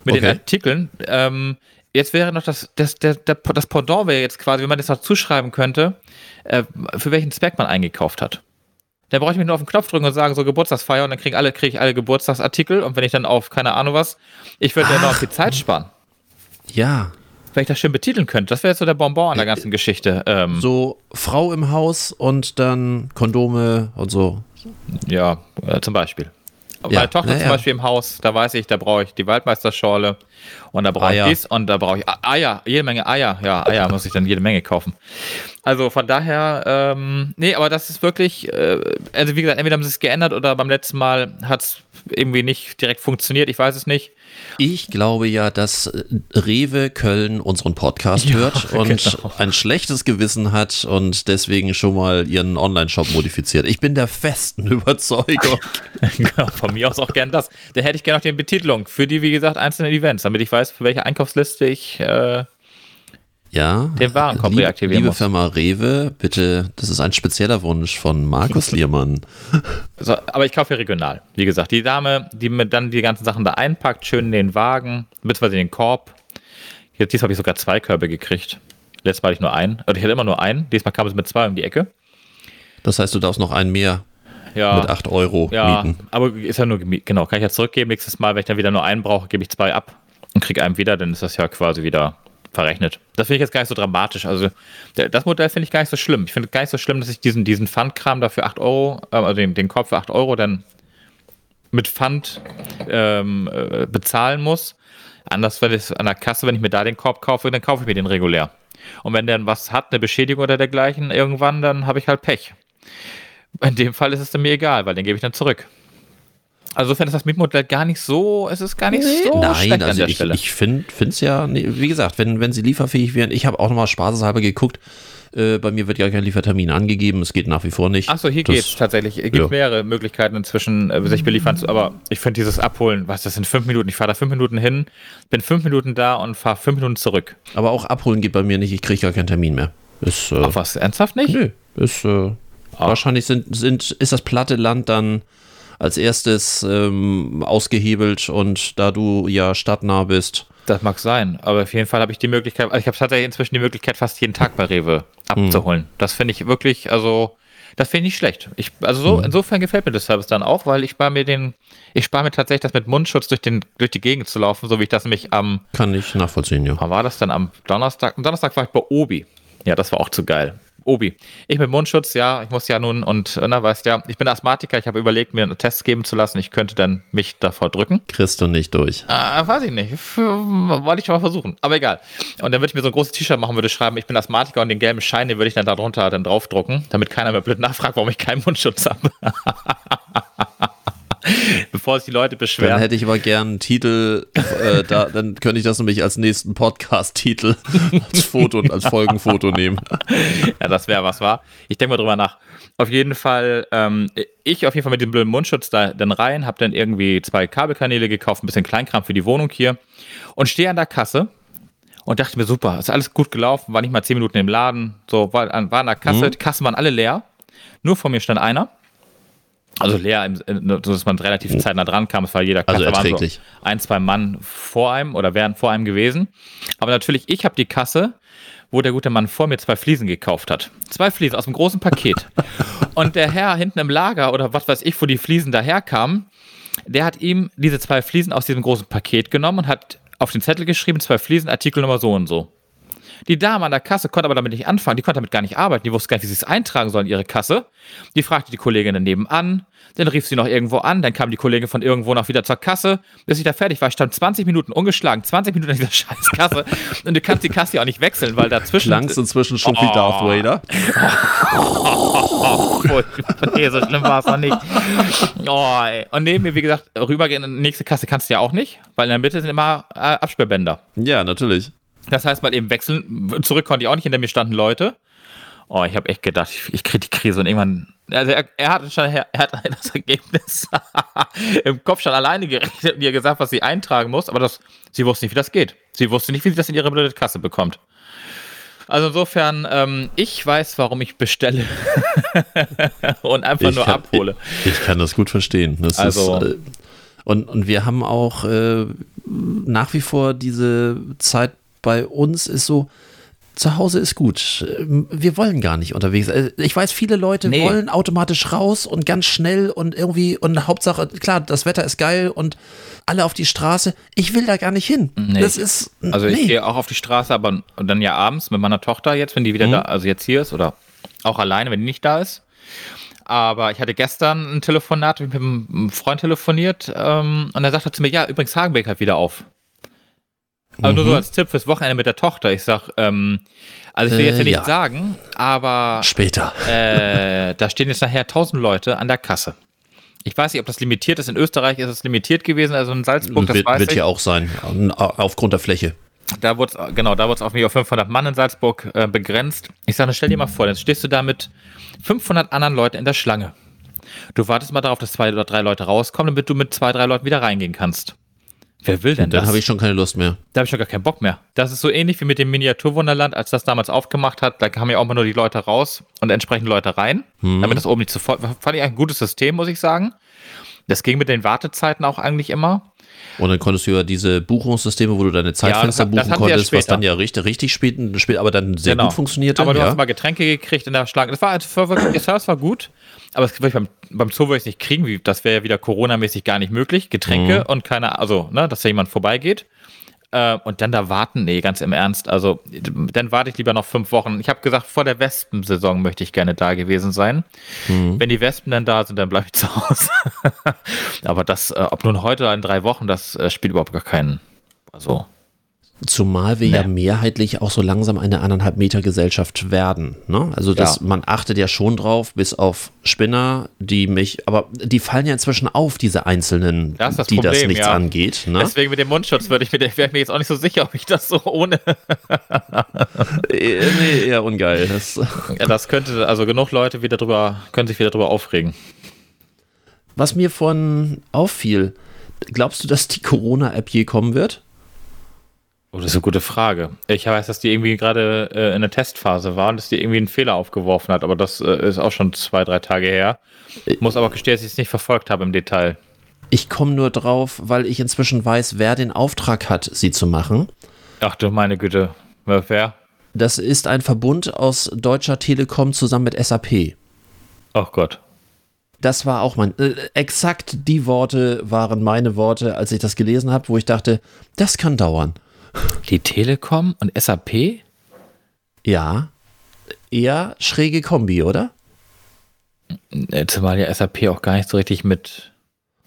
mit den Okay. Artikeln. Ähm, jetzt wäre noch das, das, der, der, das Pendant wäre jetzt quasi, wenn man das noch zuschreiben könnte, äh, für welchen Zweck man eingekauft hat. Da brauche ich mich nur auf den Knopf drücken und sagen, so Geburtstagsfeier und dann kriegen alle, kriege ich alle Geburtstagsartikel und wenn ich dann auf, keine Ahnung was, ich würde ja noch viel Zeit sparen Ja, wenn ich das schön betiteln könnte. Das wäre jetzt so der Bonbon an der ganzen Geschichte. Ähm, so Frau im Haus und dann Kondome und so. Ja, äh, zum Beispiel. Ja, Meine Tochter ja, zum ja. Beispiel im Haus, da weiß ich, da brauche ich die Waldmeisterschorle und da brauche ich dies und da brauche ich Eier, jede Menge Eier. Ja, Eier muss ich dann jede Menge kaufen. Also von daher, ähm, nee, aber das ist wirklich, äh, also wie gesagt, entweder haben sie es geändert oder beim letzten Mal hat es irgendwie nicht direkt funktioniert, ich weiß es nicht. Ich glaube ja, dass äh, Rewe Köln unseren Podcast Ja, hört und genau. ein schlechtes Gewissen hat und deswegen schon mal ihren Online-Shop modifiziert. Ich bin der festen Überzeugung. genau, von mir aus auch gern das. Da hätte ich gerne noch die Betitelung für die, wie gesagt, einzelnen Events, damit ich weiß, für welche Einkaufsliste ich äh, Ja. Den Warenkorb liebe, reaktivieren Liebe muss. Firma Rewe, bitte, das ist ein spezieller Wunsch von Markus Liermann. So, aber ich kaufe ja regional. Wie gesagt, die Dame, die mir dann die ganzen Sachen da einpackt, schön in den Wagen, beziehungsweise in den Korb. Jetzt diesmal habe ich sogar zwei Körbe gekriegt. Letztes Mal hatte ich nur einen. Oder ich hatte immer nur einen. Diesmal kam es mit zwei um die Ecke. Das heißt, du darfst noch einen mehr Ja. mit 8 Euro ja, mieten. aber ist ja nur. Genau, kann ich ja zurückgeben. Nächstes Mal, wenn ich dann wieder nur einen brauche, gebe ich zwei ab und kriege einen wieder, dann ist das ja quasi wieder verrechnet. Das finde ich jetzt gar nicht so dramatisch. Also das Modell finde ich gar nicht so schlimm. Ich finde gar nicht so schlimm, dass ich diesen, diesen Pfandkram dafür 8 Euro, äh, also den, den Korb für 8 Euro dann mit Pfand ähm, äh, bezahlen muss. Anders, wenn ich an der Kasse, wenn ich mir da den Korb kaufe, dann kaufe ich mir den regulär. Und wenn der dann was hat, eine Beschädigung oder dergleichen, irgendwann, dann habe ich halt Pech. In dem Fall ist es dann mir egal, weil den gebe ich dann zurück. Also insofern ist das Mietmodell gar nicht so, es ist gar nicht so Nein, schlecht an also der ich, Stelle. ich finde es ja, nee, wie gesagt, wenn, wenn sie lieferfähig wären, ich habe auch nochmal spaßeshalber geguckt, äh, bei mir wird ja kein Liefertermin angegeben, es geht nach wie vor nicht. Achso, hier Das- geht's tatsächlich. Es gibt ja. mehrere Möglichkeiten inzwischen, äh, sich beliefern zu, aber ich finde dieses Abholen, was das sind fünf Minuten. Ich fahre da fünf Minuten hin, bin fünf Minuten da und fahre fünf Minuten zurück. Aber auch abholen geht bei mir nicht, ich kriege gar keinen Termin mehr. Ist, äh, Ach was, ernsthaft nicht? nö, ist, äh, Ah. wahrscheinlich sind, sind, ist das platte Land dann als erstes ähm, ausgehebelt und da du ja stadtnah bist, Das mag sein, aber auf jeden Fall habe ich die Möglichkeit, also ich habe tatsächlich inzwischen die Möglichkeit, fast jeden Tag bei Rewe abzuholen. Das finde ich wirklich, also, das finde ich nicht schlecht. Ich, also so, insofern gefällt mir das Service dann auch, weil ich spare mir den, ich spare mir tatsächlich das mit Mundschutz durch, den, durch die Gegend zu laufen, so wie ich das nämlich am, kann ich nachvollziehen, ja. wann war das dann am Donnerstag? Am Donnerstag war ich bei Obi. Ja, das war auch zu geil. Obi. Ich mit Mundschutz, ja, ich muss ja nun und, na, weißt ja, ich bin Asthmatiker, ich habe überlegt, mir einen Test geben zu lassen, ich könnte dann mich davor drücken. Kriegst du nicht durch. Ah, weiß ich nicht. Wollte ich schon mal versuchen. Aber egal. Und dann würde ich mir so ein großes T-Shirt machen, würde schreiben, ich bin Asthmatiker und den gelben Schein, den würde ich dann darunter dann draufdrucken, damit keiner mehr blöd nachfragt, warum ich keinen Mundschutz habe. Bevor sich die Leute Dann beschweren. hätte ich aber gern einen Titel, äh, da, dann könnte ich das nämlich als nächsten Podcast-Titel als Foto und als Folgenfoto nehmen. Ja, das wäre was war. Ich denke mal drüber nach. Auf jeden Fall, ähm, ich auf jeden Fall mit dem blöden Mundschutz da dann rein, habe dann irgendwie zwei Kabelkanäle gekauft, ein bisschen Kleinkram für die Wohnung hier und stehe an der Kasse und dachte mir, super, ist alles gut gelaufen, war nicht mal zehn Minuten im Laden, so, war, war an der Kasse, Mhm. die Kassen waren alle leer. Nur vor mir stand einer. Also leer, so dass man relativ zeitnah dran kam. Es war jeder Also waren erträglich. So ein, zwei Mann vor einem oder wären vor einem gewesen. Aber natürlich, ich habe die Kasse, wo der gute Mann vor mir zwei Fliesen gekauft hat. Zwei Fliesen aus einem großen Paket. Und der Herr hinten im Lager oder was weiß ich, wo die Fliesen daherkamen, der hat ihm diese zwei Fliesen aus diesem großen Paket genommen und hat auf den Zettel geschrieben, zwei Fliesen, Artikelnummer so und so. Die Dame an der Kasse konnte aber damit nicht anfangen, die konnte damit gar nicht arbeiten, die wusste gar nicht, wie sie es eintragen soll in ihre Kasse. Die fragte die Kollegin daneben an, dann rief sie noch irgendwo an, dann kam die Kollegin von irgendwo noch wieder zur Kasse, bis ich da fertig war. Ich stand 20 Minuten ungeschlagen, 20 Minuten in dieser scheiß Kasse und du kannst die Kasse ja auch nicht wechseln, weil dazwischen... Klang's inzwischen schon wie Oh. Darth Vader. Oh, nee, so schlimm war es noch nicht. Oh. Und neben mir, wie gesagt, rübergehen in die nächste Kasse kannst du ja auch nicht, weil in der Mitte sind immer äh, Absperrbänder. Ja, natürlich. Das heißt, mal eben wechseln. Zurück konnte ich auch nicht, hinter mir standen Leute. Oh, ich habe echt gedacht, ich, ich kriege die Krise und irgendwann. Also er, er hat schon er hat das Ergebnis im Kopf schon alleine gerechnet und ihr gesagt, was sie eintragen muss, aber das, sie wusste nicht, wie das geht. Sie wusste nicht, wie sie das in ihre blöde Kasse bekommt. Also insofern, ähm, ich weiß, warum ich bestelle und einfach Ich nur kann- abhole. Ich, ich kann das gut verstehen. Das Also- ist, äh, und, und wir haben auch äh, nach wie vor diese Zeit bei uns ist so, zu Hause ist gut. Ähm, Wir wollen gar nicht unterwegs. Äh, Ich weiß, viele Leute Nee. wollen automatisch raus und ganz schnell und irgendwie und Hauptsache, klar, das Wetter ist geil und alle auf die Straße. Ich will da gar nicht hin. Nee. Das ist. Also ich nee. gehe auch auf die Straße, aber dann ja abends mit meiner Tochter jetzt, wenn die wieder Mhm. da, also jetzt hier ist oder auch alleine, wenn die nicht da ist. Aber ich hatte gestern ein Telefonat, ich mit einem Freund telefoniert ähm, und er sagte zu mir, ja, übrigens Hagenbeck hat wieder auf. Aber nur so Mhm. als Tipp fürs Wochenende mit der Tochter. Ich sag, ähm, also ich will Äh, jetzt ja nicht ja. sagen, aber Später. äh, da stehen jetzt nachher tausend Leute an der Kasse. Ich weiß nicht, ob das limitiert ist. In Österreich ist es limitiert gewesen, also in Salzburg, das wird weiß wird ich. hier auch sein, aufgrund der Fläche. Da wurde es, genau, da wurde es auf mich auf 500 Mann in Salzburg äh, begrenzt. Ich sage, stell dir mal vor, dann stehst du da mit 500 anderen Leuten in der Schlange. Du wartest mal darauf, dass zwei oder drei Leute rauskommen, damit du mit zwei, drei Leuten wieder reingehen kannst. Wer will denn Dann das? habe ich schon keine Lust mehr. da habe ich schon gar keinen Bock mehr. Das ist so ähnlich wie mit dem Miniaturwunderland, als das damals aufgemacht hat. Da kamen ja auch mal nur die Leute raus und entsprechend Leute rein, damit das oben nicht zu voll. Fand ich ein gutes System, muss ich sagen. Das ging mit den Wartezeiten auch eigentlich immer. Und dann konntest du ja diese Buchungssysteme, wo du deine Zeitfenster das- das buchen hatten wir ja konntest, was dann ja richtig, richtig spät, spät aber dann sehr Genau. gut funktionierte. Aber du ja. hast mal Getränke gekriegt in der Schlange. Das war, das war wirklich, der Service war gut, aber das würde ich beim, beim Zoo würde ich nicht kriegen. Wie, das wäre ja wieder Corona-mäßig gar nicht möglich. Getränke Mhm. und keine, also, ne, dass da jemand vorbeigeht. Äh, und dann da warten, nee, ganz im Ernst. Also, dann warte ich lieber noch fünf Wochen. Ich habe gesagt, vor der Wespensaison möchte ich gerne da gewesen sein. Mhm. Wenn die Wespen dann da sind, dann bleibe ich zu Hause. aber das, äh, ob nun heute oder in drei Wochen, das äh, spielt überhaupt gar keinen. Also, Zumal wir ja Nee. mehrheitlich auch so langsam eine anderthalb Meter Gesellschaft werden. Ne? Also das, Ja. man achtet ja schon drauf, bis auf Spinner, die mich, aber die fallen ja inzwischen auf, diese einzelnen, Das das die das Problem, nichts ja. angeht. Ne? deswegen mit dem Mundschutz würde ich mir, wäre ich mir jetzt auch nicht so sicher, ob ich das so ohne Äh, nee, eher ungeil. Das, Ja, das könnte, also genug Leute wieder drüber, können sich wieder drüber aufregen. was mir von auffiel, glaubst du, dass die Corona-App je kommen wird? Oh, das ist eine gute Frage. Ich weiß, dass die irgendwie gerade äh, in der Testphase war und dass die irgendwie einen Fehler aufgeworfen hat, aber das äh, ist auch schon zwei, drei Tage her. Ich muss aber gestehen, dass ich es nicht verfolgt habe im Detail. Ich komme nur drauf, weil ich inzwischen weiß, wer den Auftrag hat, sie zu machen. Ach du meine Güte. Wer? Das ist ein Verbund aus Deutscher Telekom zusammen mit SAP. Oh Gott. Das war auch mein, äh, exakt die Worte waren meine Worte, als ich das gelesen habe, wo ich dachte, das kann dauern. Die Telekom und SAP? Ja, eher schräge Kombi, oder? Zumal ja SAP auch gar nicht so richtig mit.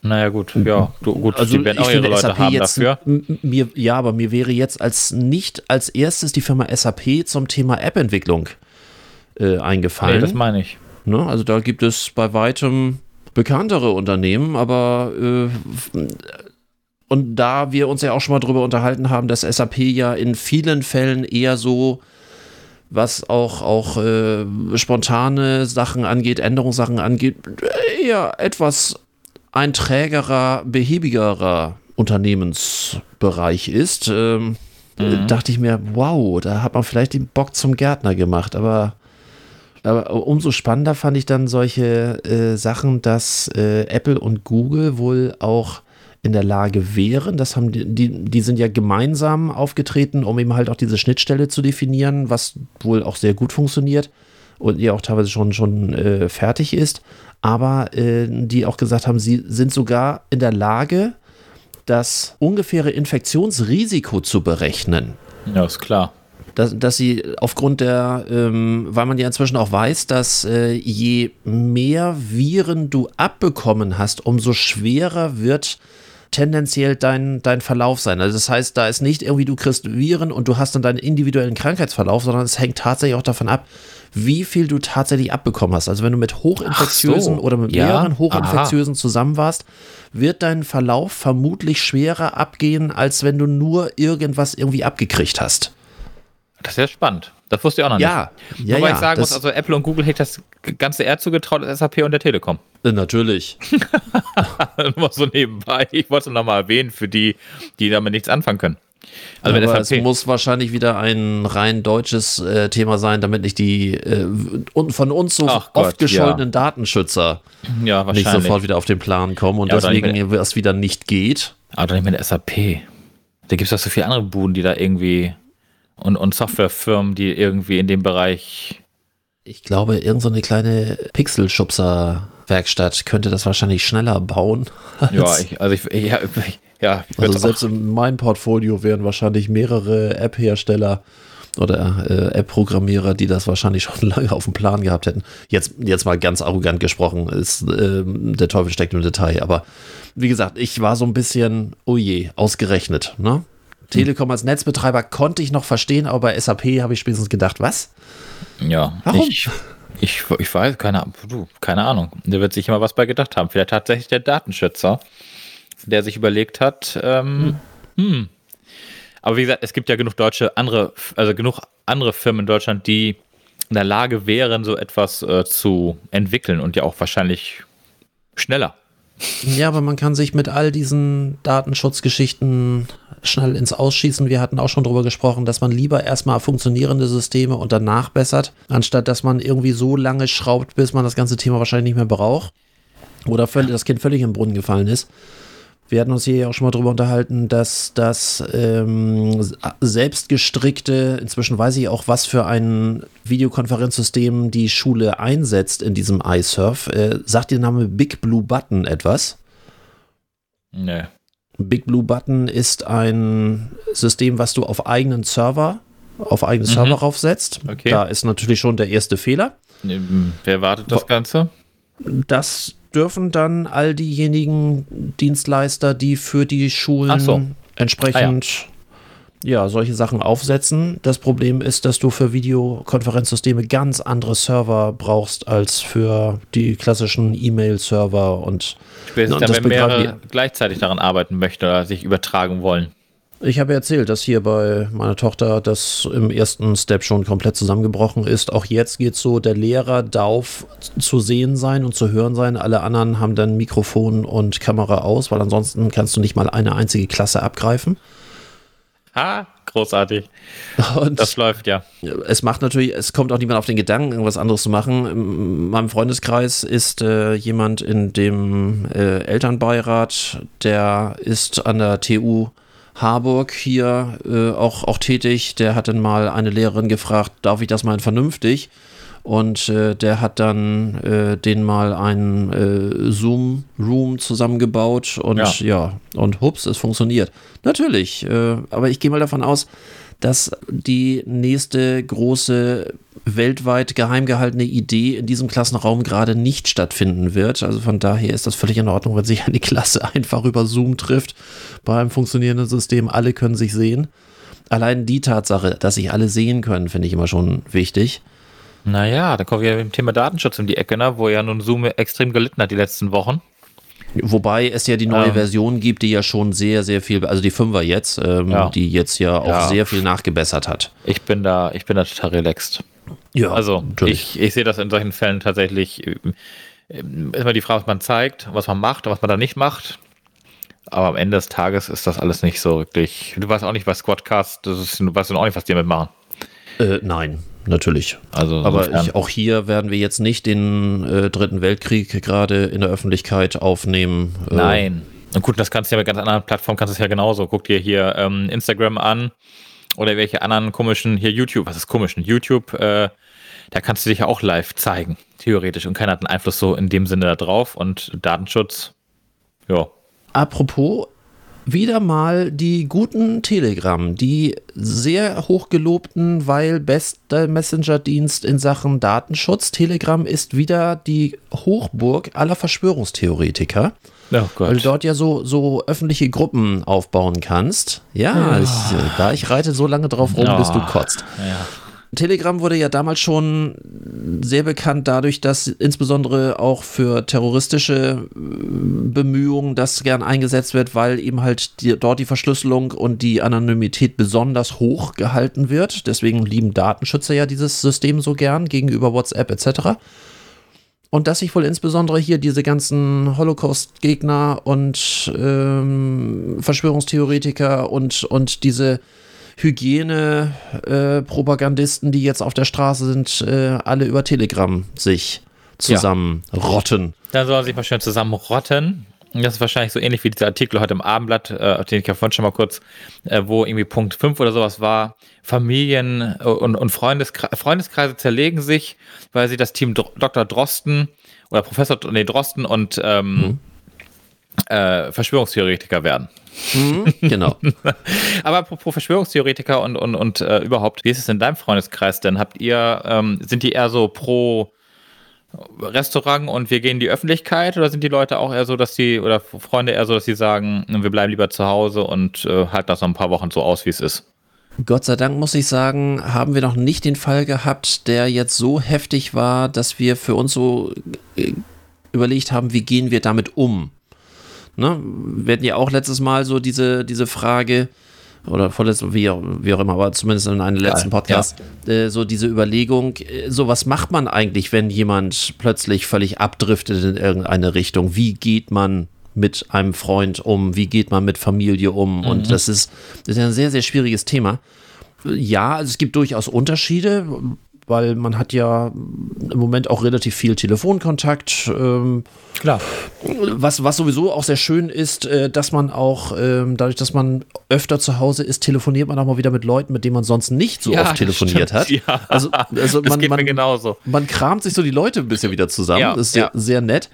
Naja, gut, ja, du, gut, Also die werden ich auch ihre finde Leute SAP haben dafür. mir, ja, aber mir wäre jetzt als nicht als erstes die Firma SAP zum Thema App-Entwicklung äh, Nee, eingefallen. das meine ich. Ne? Also da gibt es bei weitem bekanntere Unternehmen, aber äh, und da wir uns ja auch schon mal drüber unterhalten haben, dass SAP ja in vielen Fällen eher so, was auch, auch äh, spontane Sachen angeht, Änderungssachen angeht, eher etwas ein trägerer, behäbigerer Unternehmensbereich ist. Ähm, mhm. dachte ich mir, wow, da hat man vielleicht den Bock zum Gärtner gemacht, aber aber umso spannender fand ich dann solche äh, Sachen, dass äh, Apple und Google wohl auch in der Lage wären, das haben die, die, die sind ja gemeinsam aufgetreten, um eben halt auch diese Schnittstelle zu definieren, was wohl auch sehr gut funktioniert und ja auch teilweise schon, schon äh, fertig ist, aber äh, die auch gesagt haben, sie sind sogar in der Lage, das ungefähre Infektionsrisiko zu berechnen. Ja, ist klar. Dass, dass sie aufgrund der, ähm, weil man ja inzwischen auch weiß, dass äh, je mehr Viren du abbekommen hast, umso schwerer wird tendenziell dein, dein Verlauf sein. Also das heißt, da ist nicht irgendwie, du kriegst Viren und du hast dann deinen individuellen Krankheitsverlauf, sondern es hängt tatsächlich auch davon ab, wie viel du tatsächlich abbekommen hast. Also wenn du mit hochinfektiösen so. oder mit ja. mehreren hochinfektiösen Aha. zusammen warst, wird dein Verlauf vermutlich schwerer abgehen, als wenn du nur irgendwas irgendwie abgekriegt hast. Das ist ja spannend. Das wusste ich auch noch ja, nicht. Ja, Wobei ja, ich sagen muss, also Apple und Google hätte das ganze eher zugetraut als SAP und der Telekom. Äh, natürlich. Nur so nebenbei. Ich wollte es nochmal erwähnen für die, die damit nichts anfangen können. Also ja, aber es muss wahrscheinlich wieder ein rein deutsches äh, Thema sein, damit nicht die äh, von uns so Ach oft Gott, gescholtenen ja. Datenschützer ja, nicht sofort wieder auf den Plan kommen und deswegen es wieder nicht geht. Aber doch nicht mit der SAP. Da gibt es doch so viele andere Buden, die da irgendwie und, und Softwarefirmen, die irgendwie in dem Bereich. Ich glaube, irgendeine so kleine Pixelschubser-Werkstatt könnte das wahrscheinlich schneller bauen. Ja, ich, also ich, ja, ja ich also selbst in meinem Portfolio wären wahrscheinlich mehrere App-Hersteller oder äh, App-Programmierer, die das wahrscheinlich schon lange auf dem Plan gehabt hätten. Jetzt, jetzt mal ganz arrogant gesprochen, ist äh, der Teufel steckt im Detail. Aber wie gesagt, ich war so ein bisschen, oh je, ausgerechnet. Ne? Telekom als Netzbetreiber konnte ich noch verstehen, aber bei SAP habe ich spätestens gedacht, was? Ja, warum? Ich, ich, ich weiß, keine, keine Ahnung. Der wird sich immer was bei gedacht haben. Vielleicht tatsächlich der Datenschützer, der sich überlegt hat, ähm, hm. hm. Aber wie gesagt, es gibt ja genug deutsche andere, also genug andere Firmen in Deutschland, die in der Lage wären, so etwas äh, zu entwickeln und ja auch wahrscheinlich schneller. Ja, aber man kann sich mit all diesen Datenschutzgeschichten schnell ins Ausschießen. Wir hatten auch schon darüber gesprochen, dass man lieber erstmal funktionierende Systeme und danach bessert, anstatt dass man irgendwie so lange schraubt, bis man das ganze Thema wahrscheinlich nicht mehr braucht. Oder das Kind völlig im Brunnen gefallen ist. Wir hatten uns hier ja auch schon mal darüber unterhalten, dass das ähm, selbstgestrickte, inzwischen weiß ich auch, was für ein Videokonferenzsystem die Schule einsetzt in diesem iSurf. Äh, sagt der Name Big Blue Button etwas? Nee. Big Blue Button ist ein System, was du auf eigenen Server, auf eigene mhm. Server raufsetzt. Okay. Da ist natürlich schon der erste Fehler. Wer wartet das Ganze? Das dürfen dann all diejenigen Dienstleister, die für die Schulen so. entsprechend ah, ja. ja. solche Sachen aufsetzen. Das Problem ist, dass du für Videokonferenzsysteme ganz andere Server brauchst als für die klassischen E-Mail-Server und Spätestens dann, wenn mehrere gleichzeitig daran arbeiten möchten oder sich übertragen wollen. Ich habe erzählt, dass hier bei meiner Tochter das im ersten Step schon komplett zusammengebrochen ist. Auch jetzt geht es so, der Lehrer darf zu sehen sein und zu hören sein. Alle anderen haben dann Mikrofon und Kamera aus, weil ansonsten kannst du nicht mal eine einzige Klasse abgreifen. Ha, großartig. Und das läuft ja. Es macht natürlich, es kommt auch niemand auf den Gedanken, irgendwas anderes zu machen. In meinem Freundeskreis ist äh, jemand in dem äh, Elternbeirat, der ist an der TU Harburg hier äh, auch, auch tätig. Der hat dann mal eine Lehrerin gefragt, darf ich das mal vernünftig? Und äh, der hat dann äh, den mal einen äh, Zoom-Room zusammengebaut und ja. ja. und hups, es funktioniert. Natürlich, äh, aber ich gehe mal davon aus, dass die nächste große weltweit geheim gehaltene Idee in diesem Klassenraum gerade nicht stattfinden wird. Also von daher ist das völlig in Ordnung, wenn sich eine Klasse einfach über Zoom trifft bei einem funktionierenden System. Alle können sich sehen. Allein die Tatsache, dass sich alle sehen können, finde ich immer schon wichtig. Naja, da kommen wir mit dem Thema Datenschutz um die Ecke, ne? wo ja nun Zoom extrem gelitten hat die letzten Wochen. Wobei es ja die neue ähm, Version gibt, die ja schon sehr, sehr viel, also die Fünfer jetzt, ähm, ja. die jetzt ja auch ja. sehr viel nachgebessert hat. Ich bin da, ich bin da total relaxed. Ja, also natürlich. ich, ich sehe das in solchen Fällen tatsächlich äh, immer die Frage, was man zeigt, was man macht, was man da nicht macht. Aber am Ende des Tages ist das alles nicht so wirklich. Du weißt auch nicht, was Squadcast, das ist, du weißt auch nicht, was die damit machen. Äh, nein, natürlich. Also Aber ich, auch hier werden wir jetzt nicht den äh, Dritten Weltkrieg gerade in der Öffentlichkeit aufnehmen. Äh, Nein. Und gut, das kannst du ja mit ganz anderen Plattformen kannst du es ja genauso. Guck dir hier ähm, Instagram an oder welche anderen komischen, hier YouTube, was ist komischen? YouTube, äh, da kannst du dich ja auch live zeigen, theoretisch. Und keiner hat einen Einfluss so in dem Sinne da drauf. Und Datenschutz, ja. Apropos, wieder mal die guten Telegram, die sehr hochgelobten, weil bester Messenger-Dienst in Sachen Datenschutz. Telegram ist wieder die Hochburg aller Verschwörungstheoretiker. Oh Weil du Gott. dort ja so, so öffentliche Gruppen aufbauen kannst. Ja, Ich, äh, da ich reite so lange drauf rum, Ja. bis du kotzt. Ja. Telegram wurde ja damals schon sehr bekannt dadurch, dass insbesondere auch für terroristische äh, Bemühungen das gern eingesetzt wird, weil eben halt die, dort die Verschlüsselung und die Anonymität besonders hoch gehalten wird. Deswegen lieben Datenschützer ja dieses System so gern gegenüber WhatsApp etc. Und dass sich wohl insbesondere hier diese ganzen Holocaust-Gegner und ähm, Verschwörungstheoretiker und, und diese Hygiene-Propagandisten, die jetzt auf der Straße sind, äh, alle über Telegram sich zusammenrotten. Dann sollen sie sich mal schön zusammenrotten. Das ist wahrscheinlich so ähnlich wie dieser Artikel heute im Abendblatt, äh, den ich ja vorhin schon mal kurz, äh, wo irgendwie Punkt 5 oder sowas war. Familien äh, und, und Freundeskre Freundeskreise zerlegen sich, weil sie das Team Dr Dr. Drosten oder Professor nee, Drosten und ähm, äh, Verschwörungstheoretiker werden. Mhm, genau. Aber apropos Verschwörungstheoretiker und, und, und äh, überhaupt, wie ist es in deinem Freundeskreis denn? Habt ihr, ähm, sind die eher so pro Restaurant und wir gehen in die Öffentlichkeit oder sind die Leute auch eher so, dass die, oder Freunde eher so, dass sie sagen, wir bleiben lieber zu Hause und äh, halten das noch ein paar Wochen so aus, wie es ist? Gott sei Dank muss ich sagen, haben wir noch nicht den Fall gehabt, der jetzt so heftig war, dass wir für uns so äh, überlegt haben, wie gehen wir damit um. Ne? Wir hatten ja auch letztes Mal so diese, diese Frage, oder vorletztes, wie, auch- wie auch immer, aber zumindest in einem letzten Podcast, äh, so diese Überlegung, äh, so was macht man eigentlich, wenn jemand plötzlich völlig abdriftet in irgendeine Richtung? Wie geht man mit einem Freund um? Wie geht man mit Familie um? Und das ist, das ist ja ein sehr, sehr schwieriges Thema. Ja, also es gibt durchaus Unterschiede, weil man hat ja im Moment auch relativ viel Telefonkontakt. Ähm, Klar. was, was sowieso auch sehr schön ist, äh, dass man auch, ähm, dadurch, dass man öfter zu Hause ist, telefoniert man auch mal wieder mit Leuten, mit denen man sonst nicht so Ja, oft telefoniert stimmt, hat. ja. Also, also Das man, geht man, genauso. man kramt sich so die Leute ein bisschen wieder zusammen. Ja, das ist sehr, ja. sehr nett.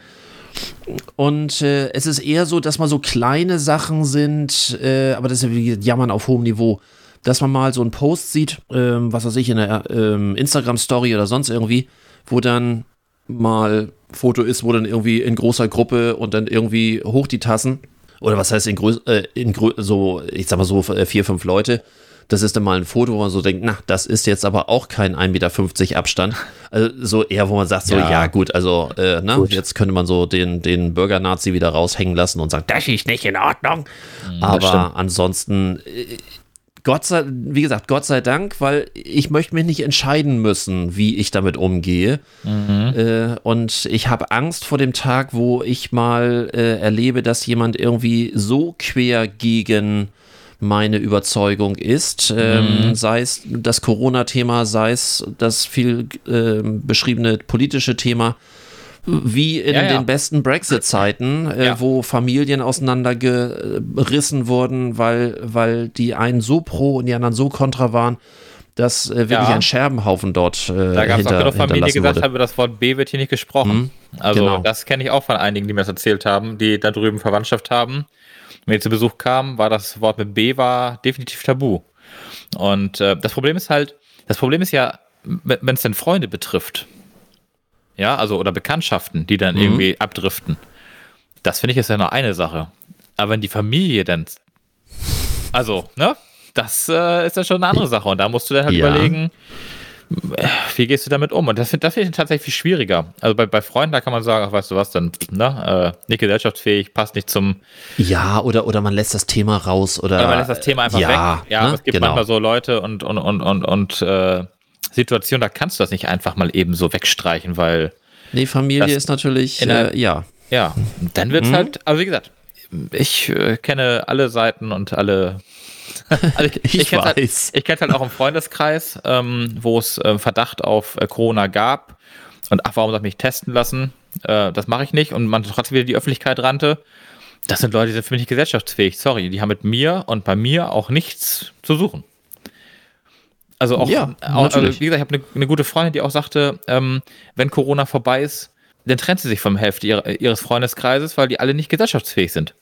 Und äh, es ist eher so, dass mal so kleine Sachen sind, äh, aber das ist ja wie Jammern auf hohem Niveau, dass man mal so einen Post sieht, ähm, was weiß ich, in der ähm, Instagram-Story oder sonst irgendwie, wo dann mal Foto ist, wo dann irgendwie in großer Gruppe und dann irgendwie hoch die Tassen. Oder was heißt in, größ äh, in grö so, ich sag mal so, äh, vier, fünf Leute. Das ist dann mal ein Foto, wo man so denkt, na, das ist jetzt aber auch kein 1,50 Meter Abstand. Also so eher, wo man sagt, so, ja, Ja. gut, also, äh, ne, Gut. jetzt könnte man so den, den Bürger-Nazi wieder raushängen lassen und sagen, das ist nicht in Ordnung. aber stimmt. ansonsten, äh, Gott sei, wie gesagt, Gott sei Dank, weil ich möchte mich nicht entscheiden müssen, wie ich damit umgehe. Äh, und ich habe Angst vor dem Tag, wo ich mal äh, erlebe, dass jemand irgendwie so quer gegen meine Überzeugung ist, ähm, sei es das Corona-Thema, sei es das viel ähm, beschriebene politische Thema, wie in Ja, ja. den besten Brexit-Zeiten, äh, Ja. wo Familien auseinandergerissen wurden, weil, weil die einen so pro und die anderen so kontra waren, dass äh, wirklich Ja. ein Scherbenhaufen dort äh, Da gab es auch genug Familien, die gesagt wurde. haben, das Wort B wird hier nicht gesprochen. also genau. das kenne ich auch von einigen, die mir das erzählt haben, die da drüben Verwandtschaft haben. Wenn die zu Besuch kamen, war das Wort mit B war definitiv tabu. Und äh, das Problem ist halt, das Problem ist ja, wenn es denn Freunde betrifft, ja, also oder Bekanntschaften, die dann irgendwie abdriften, das finde ich ist ja noch eine Sache. Aber wenn die Familie dann, also, ne, das äh, ist ja schon eine andere Sache. Und da musst du dann halt Ja. überlegen, wie gehst du damit um? Und das finde das find ich tatsächlich viel schwieriger. Also bei, bei Freunden, da kann man sagen, ach, weißt du was, dann, ne, äh, nicht gesellschaftsfähig, passt nicht zum, Ja, oder, oder man lässt das Thema raus oder, oder man lässt das Thema einfach ja, weg. Ja, ne? es gibt genau. manchmal so Leute und, und, und, und, und äh, Situationen, da kannst du das nicht einfach mal eben so wegstreichen, weil, Nee, Familie ist natürlich, der- äh, ja. ja, dann wird's Mhm. halt, also wie gesagt, ich äh, kenne alle Seiten und alle. also ich ich kenne halt, ich kenne halt auch im Freundeskreis, ähm, wo es äh, Verdacht auf äh, Corona gab. Und ach, warum soll ich mich testen lassen? Äh, das mache ich nicht. Und man trotzdem wieder die Öffentlichkeit rannte. Das sind Leute, die sind für mich nicht gesellschaftsfähig. Sorry, die haben mit mir und bei mir auch nichts zu suchen. Also auch, ja, auch also wie gesagt, ich habe eine, eine, gute Freundin, die auch sagte, ähm, wenn Corona vorbei ist, dann trennt sie sich vom Hälfte ihres Freundeskreises, weil die alle nicht gesellschaftsfähig sind.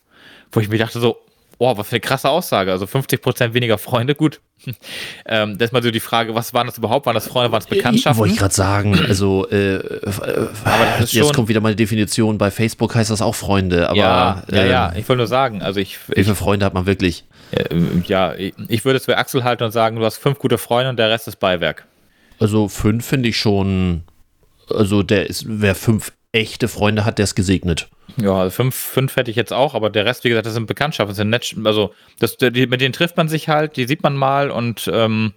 Wo ich mir dachte so, oh, was für eine krasse Aussage. Also 50% weniger Freunde, gut. Ähm, das ist mal so die Frage, was waren das überhaupt? Waren das Freunde, waren das Bekanntschaften? Wollte ich gerade sagen, also äh, das jetzt kommt wieder die Definition, bei Facebook heißt das auch Freunde, aber Ja, ja, äh, ja. ich wollte nur sagen, also ich... Wie viele Freunde hat man wirklich? Ja, ich würde es für Axel halten und sagen, du hast fünf gute Freunde und der Rest ist Beiwerk. Also fünf finde ich schon, also der ist, wer fünf echte Freunde hat, der ist gesegnet. Ja, also fünf, fünf hätte ich jetzt auch, aber der Rest, wie gesagt, das sind Bekanntschaften, das sind nett, also das, die, mit denen trifft man sich halt, die sieht man mal und ähm,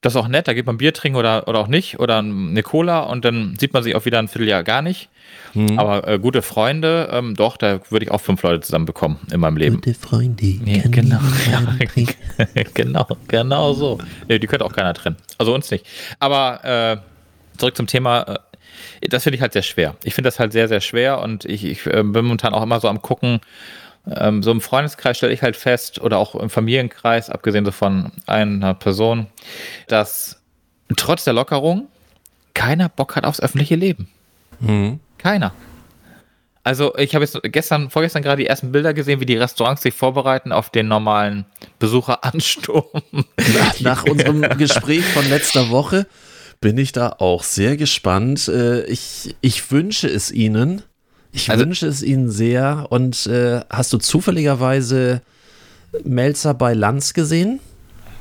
das ist auch nett, da geht man Bier trinken oder, oder auch nicht oder eine Cola und dann sieht man sich auch wieder ein Vierteljahr gar nicht. Hm. Aber äh, gute Freunde, ähm, doch, da würde ich auch fünf Leute zusammen bekommen in meinem Leben. Gute Freunde. Ja, genau, ja, genau, genau so. Nee, die könnte auch keiner trennen. Also uns nicht. Aber äh, zurück zum Thema. Das finde ich halt sehr schwer. Ich finde das halt sehr, sehr schwer und ich, ich äh, bin momentan auch immer so am gucken. Ähm, so im Freundeskreis stelle ich halt fest oder auch im Familienkreis, abgesehen so von einer Person, dass trotz der Lockerung keiner Bock hat aufs öffentliche Leben. Mhm. Keiner. Also ich habe jetzt gestern, vorgestern gerade die ersten Bilder gesehen, wie die Restaurants sich vorbereiten auf den normalen Besucheransturm. Nach, nach unserem Gespräch von letzter Woche bin ich da auch sehr gespannt. Äh, ich, ich wünsche es Ihnen. Ich also, wünsche es Ihnen sehr. Und äh, hast du zufälligerweise Melzer bei Lanz gesehen?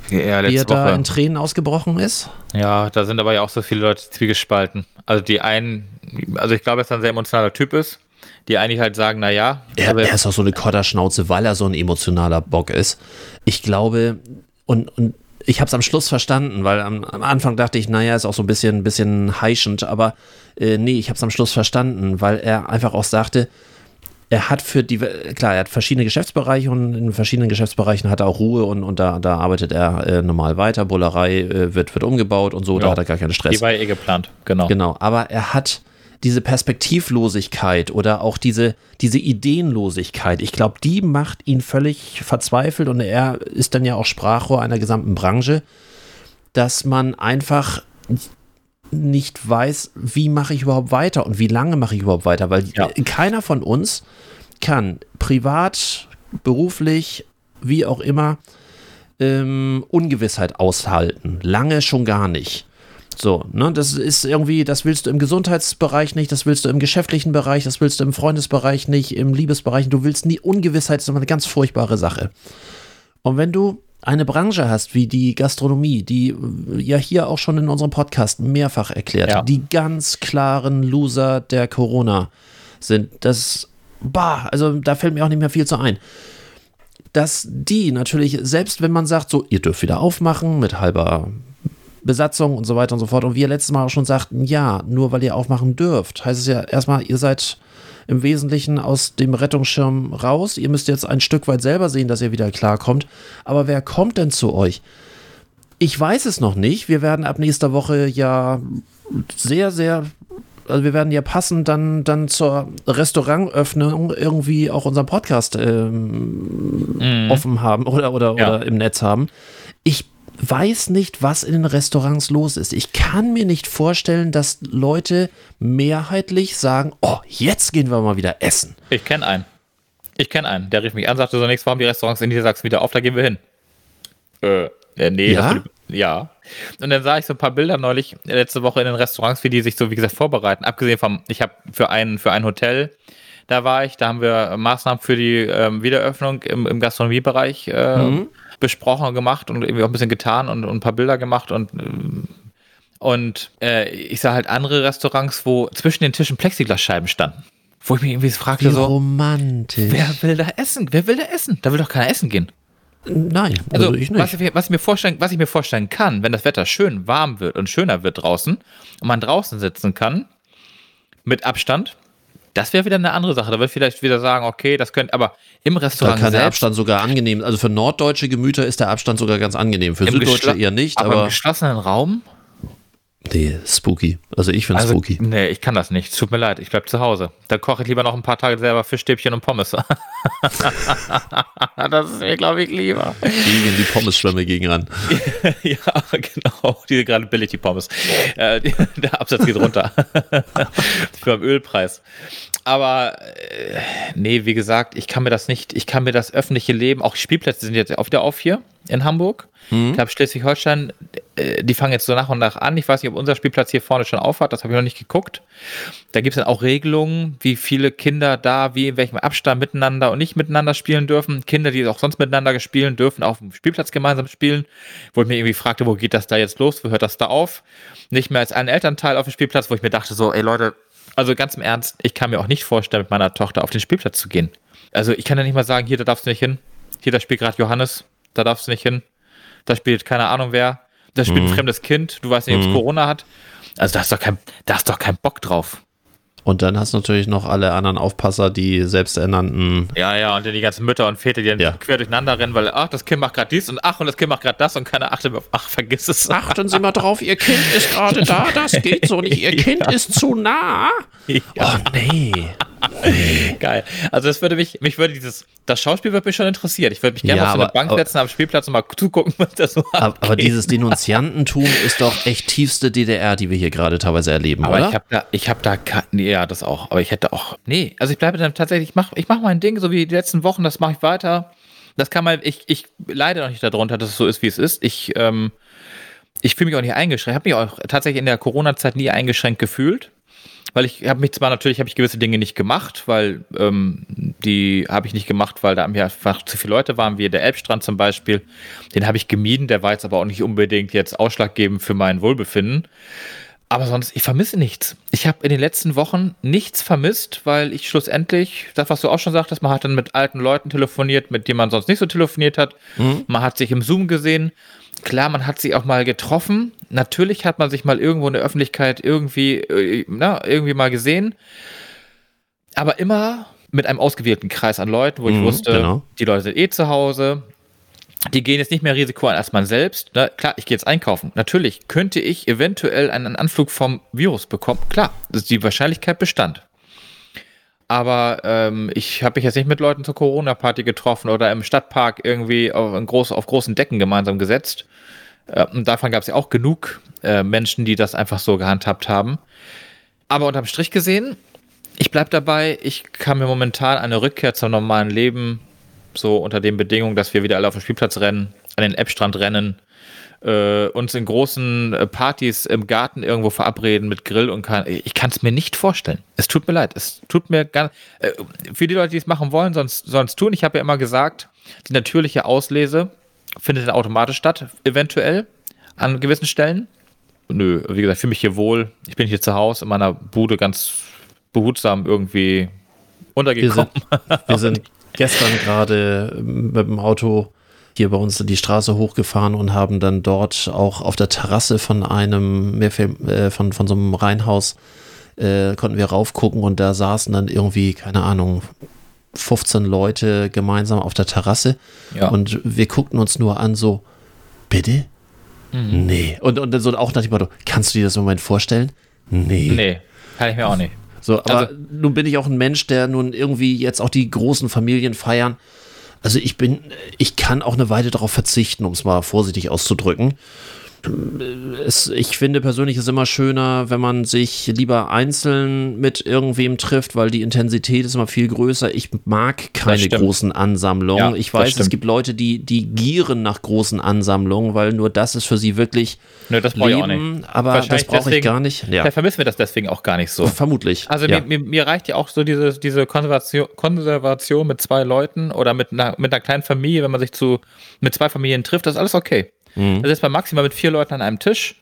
Ja, wie er da Woche. in Tränen ausgebrochen ist? Ja, da sind aber ja auch so viele Leute zwiegespalten. Also die einen, also ich glaube, dass er ein sehr emotionaler Typ ist. Die eigentlich halt sagen, naja. Er, er ist auch so eine Kotterschnauze, weil er so ein emotionaler Bock ist. Ich glaube, und, und ich habe es am Schluss verstanden, weil am, am, Anfang dachte ich, naja, ist auch so ein bisschen, bisschen heischend, aber äh, nee, ich habe es am Schluss verstanden, weil er einfach auch sagte, er hat für die, klar, er hat verschiedene Geschäftsbereiche und in verschiedenen Geschäftsbereichen hat er auch Ruhe und, und da, da arbeitet er äh, normal weiter. Bullerei äh, wird, wird umgebaut und so, ja. da hat er gar keinen Stress. Die war eh geplant, genau. Genau, aber er hat diese Perspektivlosigkeit oder auch diese, diese Ideenlosigkeit, ich glaube, die macht ihn völlig verzweifelt und er ist dann ja auch Sprachrohr einer gesamten Branche, dass man einfach nicht weiß, wie mache ich überhaupt weiter und wie lange mache ich überhaupt weiter, weil ja. keiner von uns kann privat, beruflich, wie auch immer, ähm, Ungewissheit aushalten. Lange schon gar nicht. So, ne, das ist irgendwie, das willst du im Gesundheitsbereich nicht, das willst du im geschäftlichen Bereich, das willst du im Freundesbereich nicht, im Liebesbereich. Du willst nie Ungewissheit, das ist immer eine ganz furchtbare Sache. Und wenn du eine Branche hast wie die Gastronomie, die ja hier auch schon in unserem Podcast mehrfach erklärt, ja. die ganz klaren Loser der Corona sind, das, bah, also da fällt mir auch nicht mehr viel zu ein dass die natürlich, selbst wenn man sagt, so, ihr dürft wieder aufmachen mit halber Besatzung und so weiter und so fort. Und wie ihr letztes Mal auch schon sagten, ja, nur weil ihr aufmachen dürft, heißt es ja erstmal, ihr seid im Wesentlichen aus dem Rettungsschirm raus. Ihr müsst jetzt ein Stück weit selber sehen, dass ihr wieder klarkommt. Aber wer kommt denn zu euch? Ich weiß es noch nicht. Wir werden ab nächster Woche ja sehr, sehr also wir werden ja passend dann, dann zur Restaurantöffnung irgendwie auch unseren Podcast ähm, mm. offen haben oder, oder, ja. oder im Netz haben. Ich weiß nicht, was in den Restaurants los ist. Ich kann mir nicht vorstellen, dass Leute mehrheitlich sagen, oh, jetzt gehen wir mal wieder essen. Ich kenne einen. Ich kenne einen. Der rief mich an, sagte so, nächstes Mal haben die Restaurants in Niedersachsen wieder auf, da gehen wir hin. Äh, äh nee. Ja? ja. Und dann sah ich so ein paar Bilder neulich, letzte Woche in den Restaurants, wie die sich so, wie gesagt, vorbereiten. Abgesehen vom, ich habe für ein, für ein Hotel, da war ich, da haben wir Maßnahmen für die ähm, Wiederöffnung im, im Gastronomiebereich äh, mhm besprochen und gemacht und irgendwie auch ein bisschen getan und, und ein paar Bilder gemacht und und äh, ich sah halt andere Restaurants, wo zwischen den Tischen Plexiglasscheiben standen. Wo ich mich irgendwie fragte, Wie so, romantisch. wer will da essen? Wer will da essen? Da will doch keiner essen gehen. Nein, also, also ich nicht. Was ich, was, ich mir vorstellen, was ich mir vorstellen kann, wenn das Wetter schön warm wird und schöner wird draußen und man draußen sitzen kann, mit Abstand, Das wäre wieder eine andere Sache. Da würde ich vielleicht wieder sagen, okay, das könnte, aber im Da Restaurant kann der selbst, Abstand sogar angenehm, also für norddeutsche Gemüter ist der Abstand sogar ganz angenehm. Für Im Süddeutsche eher nicht, aber, im aber geschlossenen Raum? Nee, spooky. Also ich finde Also, spooky. nee, ich kann das nicht. Tut mir leid, ich bleib zu Hause. Da koche ich lieber noch ein paar Tage selber Fischstäbchen und Pommes. das ist mir, glaube ich, lieber. Gegen die Pommesschwämme gegen ran. ja, genau. Die gerade billig, die Pommes. Äh, der Absatz geht runter. Für den Ölpreis. Aber äh, nee, wie gesagt, ich kann mir das nicht, ich kann mir das öffentliche Leben, auch Spielplätze sind jetzt auch wieder auf hier in Hamburg. Ich glaube, Schleswig-Holstein, die fangen jetzt so nach und nach an. Ich weiß nicht, ob unser Spielplatz hier vorne schon aufhat, das habe ich noch nicht geguckt. Da gibt es dann auch Regelungen, wie viele Kinder da, wie in welchem Abstand miteinander und nicht miteinander spielen dürfen. Kinder, die auch sonst miteinander spielen, dürfen auf dem Spielplatz gemeinsam spielen. Wo ich mir irgendwie fragte, wo geht das da jetzt los? Wo hört das da auf? Nicht mehr als ein Elternteil auf dem Spielplatz, wo ich mir dachte, so, ey Leute, also ganz im Ernst, ich kann mir auch nicht vorstellen, mit meiner Tochter auf den Spielplatz zu gehen. Also ich kann ja nicht mal sagen, hier, da darfst du nicht hin. Hier, da spielt gerade Johannes, da darfst du nicht hin. Da spielt keine Ahnung wer. Da spielt ein fremdes Kind, du weißt nicht, ob es Corona hat. Also da ist doch kein, da ist doch kein Bock drauf. Und dann hast du natürlich noch alle anderen Aufpasser, die selbsternannten. Ja, ja, und dann die ganzen Mütter und Väter, die dann Ja. quer durcheinander rennen, weil, ach, das Kind macht gerade dies und ach, und das Kind macht gerade das und keiner achtet mehr auf, ach, vergiss es. Achten Sie mal drauf, Ihr Kind ist gerade da, das geht so nicht. Ihr Kind ist zu nah. Ja. Oh nee. Geil. Also das würde mich, mich würde dieses, das Schauspiel würde mich schon interessieren. Ich würde mich gerne Ja, auf so eine aber- Bank aber- setzen am Spielplatz und mal zugucken, was da so Aber, abgeht. aber dieses Denunziantentum ist doch echt tiefste DDR, die wir hier gerade teilweise erleben, Aber oder? ich habe da, ich habe da, nee, ja, das auch. Aber ich hätte auch, nee, also ich bleibe dann tatsächlich, ich mache ich mach mein Ding, so wie die letzten Wochen, das mache ich weiter. Das kann man, ich, ich leide noch nicht darunter, dass es so ist, wie es ist. Ich, ähm, ich fühle mich auch nicht eingeschränkt, habe mich auch tatsächlich in der Corona-Zeit nie eingeschränkt gefühlt. Weil ich habe mich zwar natürlich, habe ich gewisse Dinge nicht gemacht, weil ähm, die habe ich nicht gemacht, weil da einfach zu viele Leute waren, wie der Elbstrand zum Beispiel. Den habe ich gemieden, der war jetzt aber auch nicht unbedingt jetzt ausschlaggebend für mein Wohlbefinden. Aber sonst, ich vermisse nichts. Ich habe in den letzten Wochen nichts vermisst, weil ich schlussendlich, das, was du auch schon sagtest, man hat dann mit alten Leuten telefoniert, mit denen man sonst nicht so telefoniert hat. Man hat sich im Zoom gesehen. Klar, man hat sich auch mal getroffen. Natürlich hat man sich mal irgendwo in der Öffentlichkeit irgendwie, äh, na, irgendwie mal gesehen. Aber immer mit einem ausgewählten Kreis an Leuten, wo ich Mhm, wusste, genau. die Leute sind eh zu Hause, die gehen jetzt nicht mehr Risiko an als man selbst. Na, klar, ich gehe jetzt einkaufen. Natürlich könnte ich eventuell einen Anflug vom Virus bekommen. Klar, die Wahrscheinlichkeit bestand. Aber ähm, ich habe mich jetzt nicht mit Leuten zur Corona-Party getroffen oder im Stadtpark irgendwie auf, groß, auf großen Decken gemeinsam gesetzt. Äh, und davon gab es ja auch genug äh, Menschen, die das einfach so gehandhabt haben. Aber unterm Strich gesehen, ich bleibe dabei, ich kann mir momentan eine Rückkehr zum normalen Leben, so unter den Bedingungen, dass wir wieder alle auf den Spielplatz rennen, an den Appstrand rennen, äh, uns in großen äh, Partys im Garten irgendwo verabreden mit Grill und kann, ich kann es mir nicht vorstellen. Es tut mir leid. Es tut mir ganz, äh, für die Leute, die es machen wollen, sonst es tun. Ich habe ja immer gesagt, die natürliche Auslese findet dann automatisch statt, eventuell an gewissen Stellen. Nö, wie gesagt, ich fühle mich hier wohl. Ich bin hier zu Hause in meiner Bude ganz behutsam irgendwie Wir untergekommen. sind, wir sind gestern gerade mit dem Auto hier bei uns die Straße hochgefahren und haben dann dort auch auf der Terrasse von einem äh, von, von so einem Reihenhaus äh, konnten wir raufgucken und da saßen dann irgendwie, keine Ahnung, 15 Leute gemeinsam auf der Terrasse Ja. und wir guckten uns nur an, so, bitte? Nee. Und, und dann so auch nach dem Motto, kannst du dir das im Moment vorstellen? Nee. Nee, kann ich mir auch nicht. So, aber Also- nun bin ich auch ein Mensch, der nun irgendwie jetzt auch die großen Familien feiern. Also ich bin, ich kann auch eine Weile darauf verzichten, um es mal vorsichtig auszudrücken. Es, ich finde persönlich ist immer schöner, wenn man sich lieber einzeln mit irgendwem trifft, weil die Intensität ist immer viel größer. Ich mag keine großen Ansammlungen. Ja, ich weiß, es gibt Leute, die, die gieren nach großen Ansammlungen, weil nur das ist für sie wirklich Nö, das brauche ich auch Leben. nicht. Aber das brauche ich gar nicht. Ja, vermissen wir das deswegen auch gar nicht so. vermutlich. Also ja. mir, mir, mir reicht ja auch so diese, diese Konservation, Konservation mit zwei Leuten oder mit einer, mit einer kleinen Familie, wenn man sich zu mit zwei Familien trifft, das ist alles okay. Mhm. Das ist bei maximal mit vier Leuten an einem Tisch.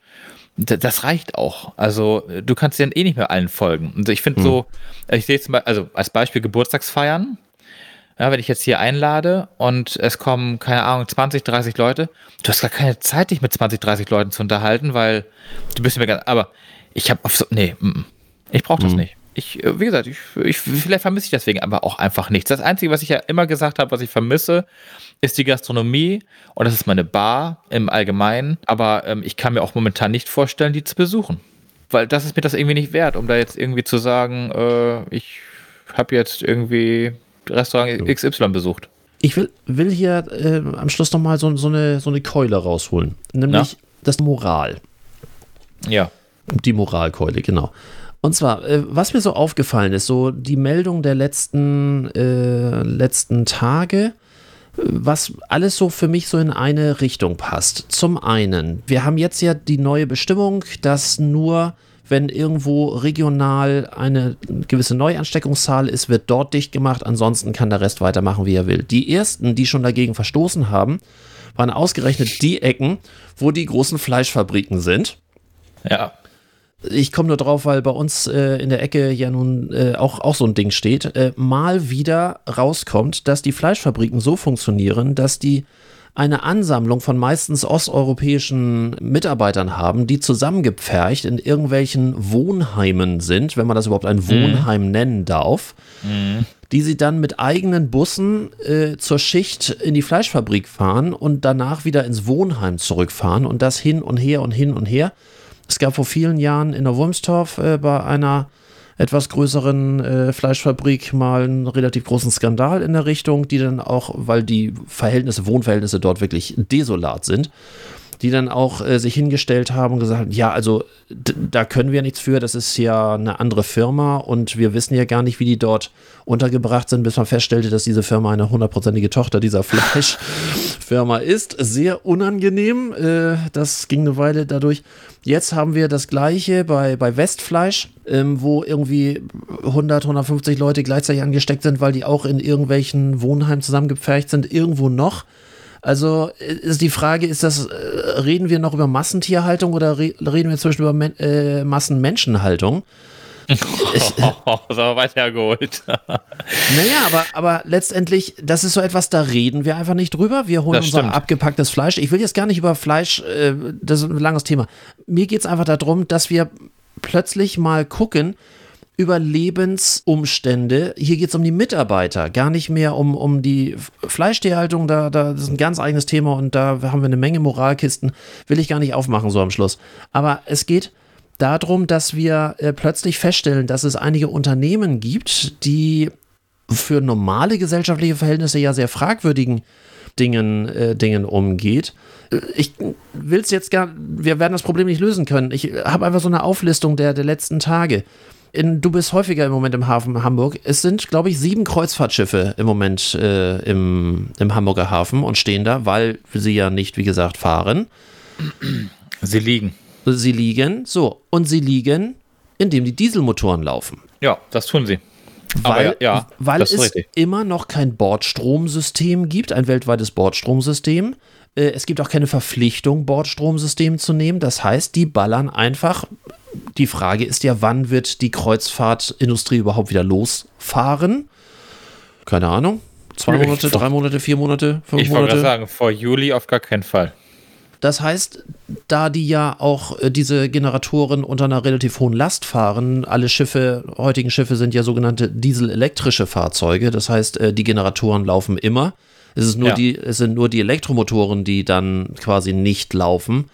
Das reicht auch. Also du kannst dir eh nicht mehr allen folgen. Und ich finde Mhm. so, ich sehe zum Beispiel, also als Beispiel Geburtstagsfeiern, ja, wenn ich jetzt hier einlade und es kommen, keine Ahnung, 20, 30 Leute, du hast gar keine Zeit, dich mit 20, 30 Leuten zu unterhalten, weil du bist mir ganz, aber ich habe auf so, nee, mm, mm. ich brauche das nicht. ich, äh, wie gesagt, ich, ich, vielleicht vermisse ich deswegen aber auch einfach nichts. Das Einzige, was ich ja immer gesagt habe, was ich vermisse, ist die Gastronomie und das ist meine Bar im Allgemeinen. Aber ähm, ich kann mir auch momentan nicht vorstellen, die zu besuchen. Weil das ist mir das irgendwie nicht wert, um da jetzt irgendwie zu sagen, äh, ich habe jetzt irgendwie Restaurant XY besucht. Ich will, will hier äh, am Schluss nochmal so, so, eine, so eine Keule rausholen. Nämlich Na? das Moral. Ja. Die Moralkeule, genau. Und zwar, äh, was mir so aufgefallen ist, so die Meldung der letzten, äh, letzten Tage, was alles so für mich so in eine Richtung passt. Zum einen, wir haben jetzt ja die neue Bestimmung, dass nur wenn irgendwo regional eine gewisse Neuansteckungszahl ist, wird dort dicht gemacht, ansonsten kann der Rest weitermachen, wie er will. Die ersten, die schon dagegen verstoßen haben, waren ausgerechnet die Ecken, wo die großen Fleischfabriken sind. Ja. Ich komme nur drauf, weil bei uns äh, in der Ecke ja nun äh, auch, auch so ein Ding steht. Äh, mal wieder rauskommt, dass die Fleischfabriken so funktionieren, dass die eine Ansammlung von meistens osteuropäischen Mitarbeitern haben, die zusammengepfercht in irgendwelchen Wohnheimen sind, wenn man das überhaupt ein mhm. Wohnheim mhm. nennen darf, mhm. die sie dann mit eigenen Bussen äh, zur Schicht in die Fleischfabrik fahren und danach wieder ins Wohnheim zurückfahren und das hin und her und hin und her. Es gab vor vielen Jahren in der Wurmstorf äh, bei einer etwas größeren äh, Fleischfabrik mal einen relativ großen Skandal in der Richtung, die dann auch, weil die Verhältnisse, Wohnverhältnisse dort wirklich desolat sind, die dann auch äh, sich hingestellt haben und gesagt haben, ja, also da können wir nichts für, das ist ja eine andere Firma und wir wissen ja gar nicht, wie die dort untergebracht sind, bis man feststellte, dass diese Firma eine hundertprozentige Tochter dieser Fleischfirma ist. Sehr unangenehm, äh, das ging eine Weile dadurch. Jetzt haben wir das gleiche bei, bei Westfleisch, ähm, wo irgendwie 100, 150 Leute gleichzeitig angesteckt sind, weil die auch in irgendwelchen Wohnheimen zusammengepfercht sind, irgendwo noch. Also äh, ist die Frage, ist das, äh, reden wir noch über Massentierhaltung oder re reden wir zwischen über Men äh, Massenmenschenhaltung? ich, oh, ist aber weit hergeholt. naja, aber, aber letztendlich, das ist so etwas, da reden wir einfach nicht drüber. Wir holen unser abgepacktes Fleisch. Ich will jetzt gar nicht über Fleisch, äh, das ist ein langes Thema. Mir geht es einfach darum, dass wir plötzlich mal gucken, über Lebensumstände. Hier geht es um die Mitarbeiter, gar nicht mehr um, um die Fleischtierhaltung. Da, da das ist ein ganz eigenes Thema und da haben wir eine Menge Moralkisten. Will ich gar nicht aufmachen, so am Schluss. Aber es geht darum, dass wir äh, plötzlich feststellen, dass es einige Unternehmen gibt, die für normale gesellschaftliche Verhältnisse ja sehr fragwürdigen Dingen, äh, Dingen umgeht. Äh, ich will es jetzt gar, wir werden das Problem nicht lösen können. Ich habe einfach so eine Auflistung der, der letzten Tage in, du bist häufiger im Moment im Hafen Hamburg. Es sind, glaube ich, sieben Kreuzfahrtschiffe im Moment äh, im, im Hamburger Hafen und stehen da, weil sie ja nicht, wie gesagt, fahren. Sie liegen. Sie liegen, so. Und sie liegen, indem die Dieselmotoren laufen. Ja, das tun sie. Weil, ja, ja, weil es richtig. immer noch kein Bordstromsystem gibt, ein weltweites Bordstromsystem. Äh, es gibt auch keine Verpflichtung, Bordstromsystem zu nehmen. Das heißt, die ballern einfach die Frage ist ja, wann wird die Kreuzfahrtindustrie überhaupt wieder losfahren? Keine Ahnung. Zwei Monate, drei Monate, vier Monate, fünf ich Monate? Ich wollte sagen, vor Juli auf gar keinen Fall. Das heißt, da die ja auch äh, diese Generatoren unter einer relativ hohen Last fahren, alle Schiffe, heutigen Schiffe sind ja sogenannte dieselelektrische Fahrzeuge, das heißt, äh, die Generatoren laufen immer. Es, ist nur ja. die, es sind nur die Elektromotoren, die dann quasi nicht laufen.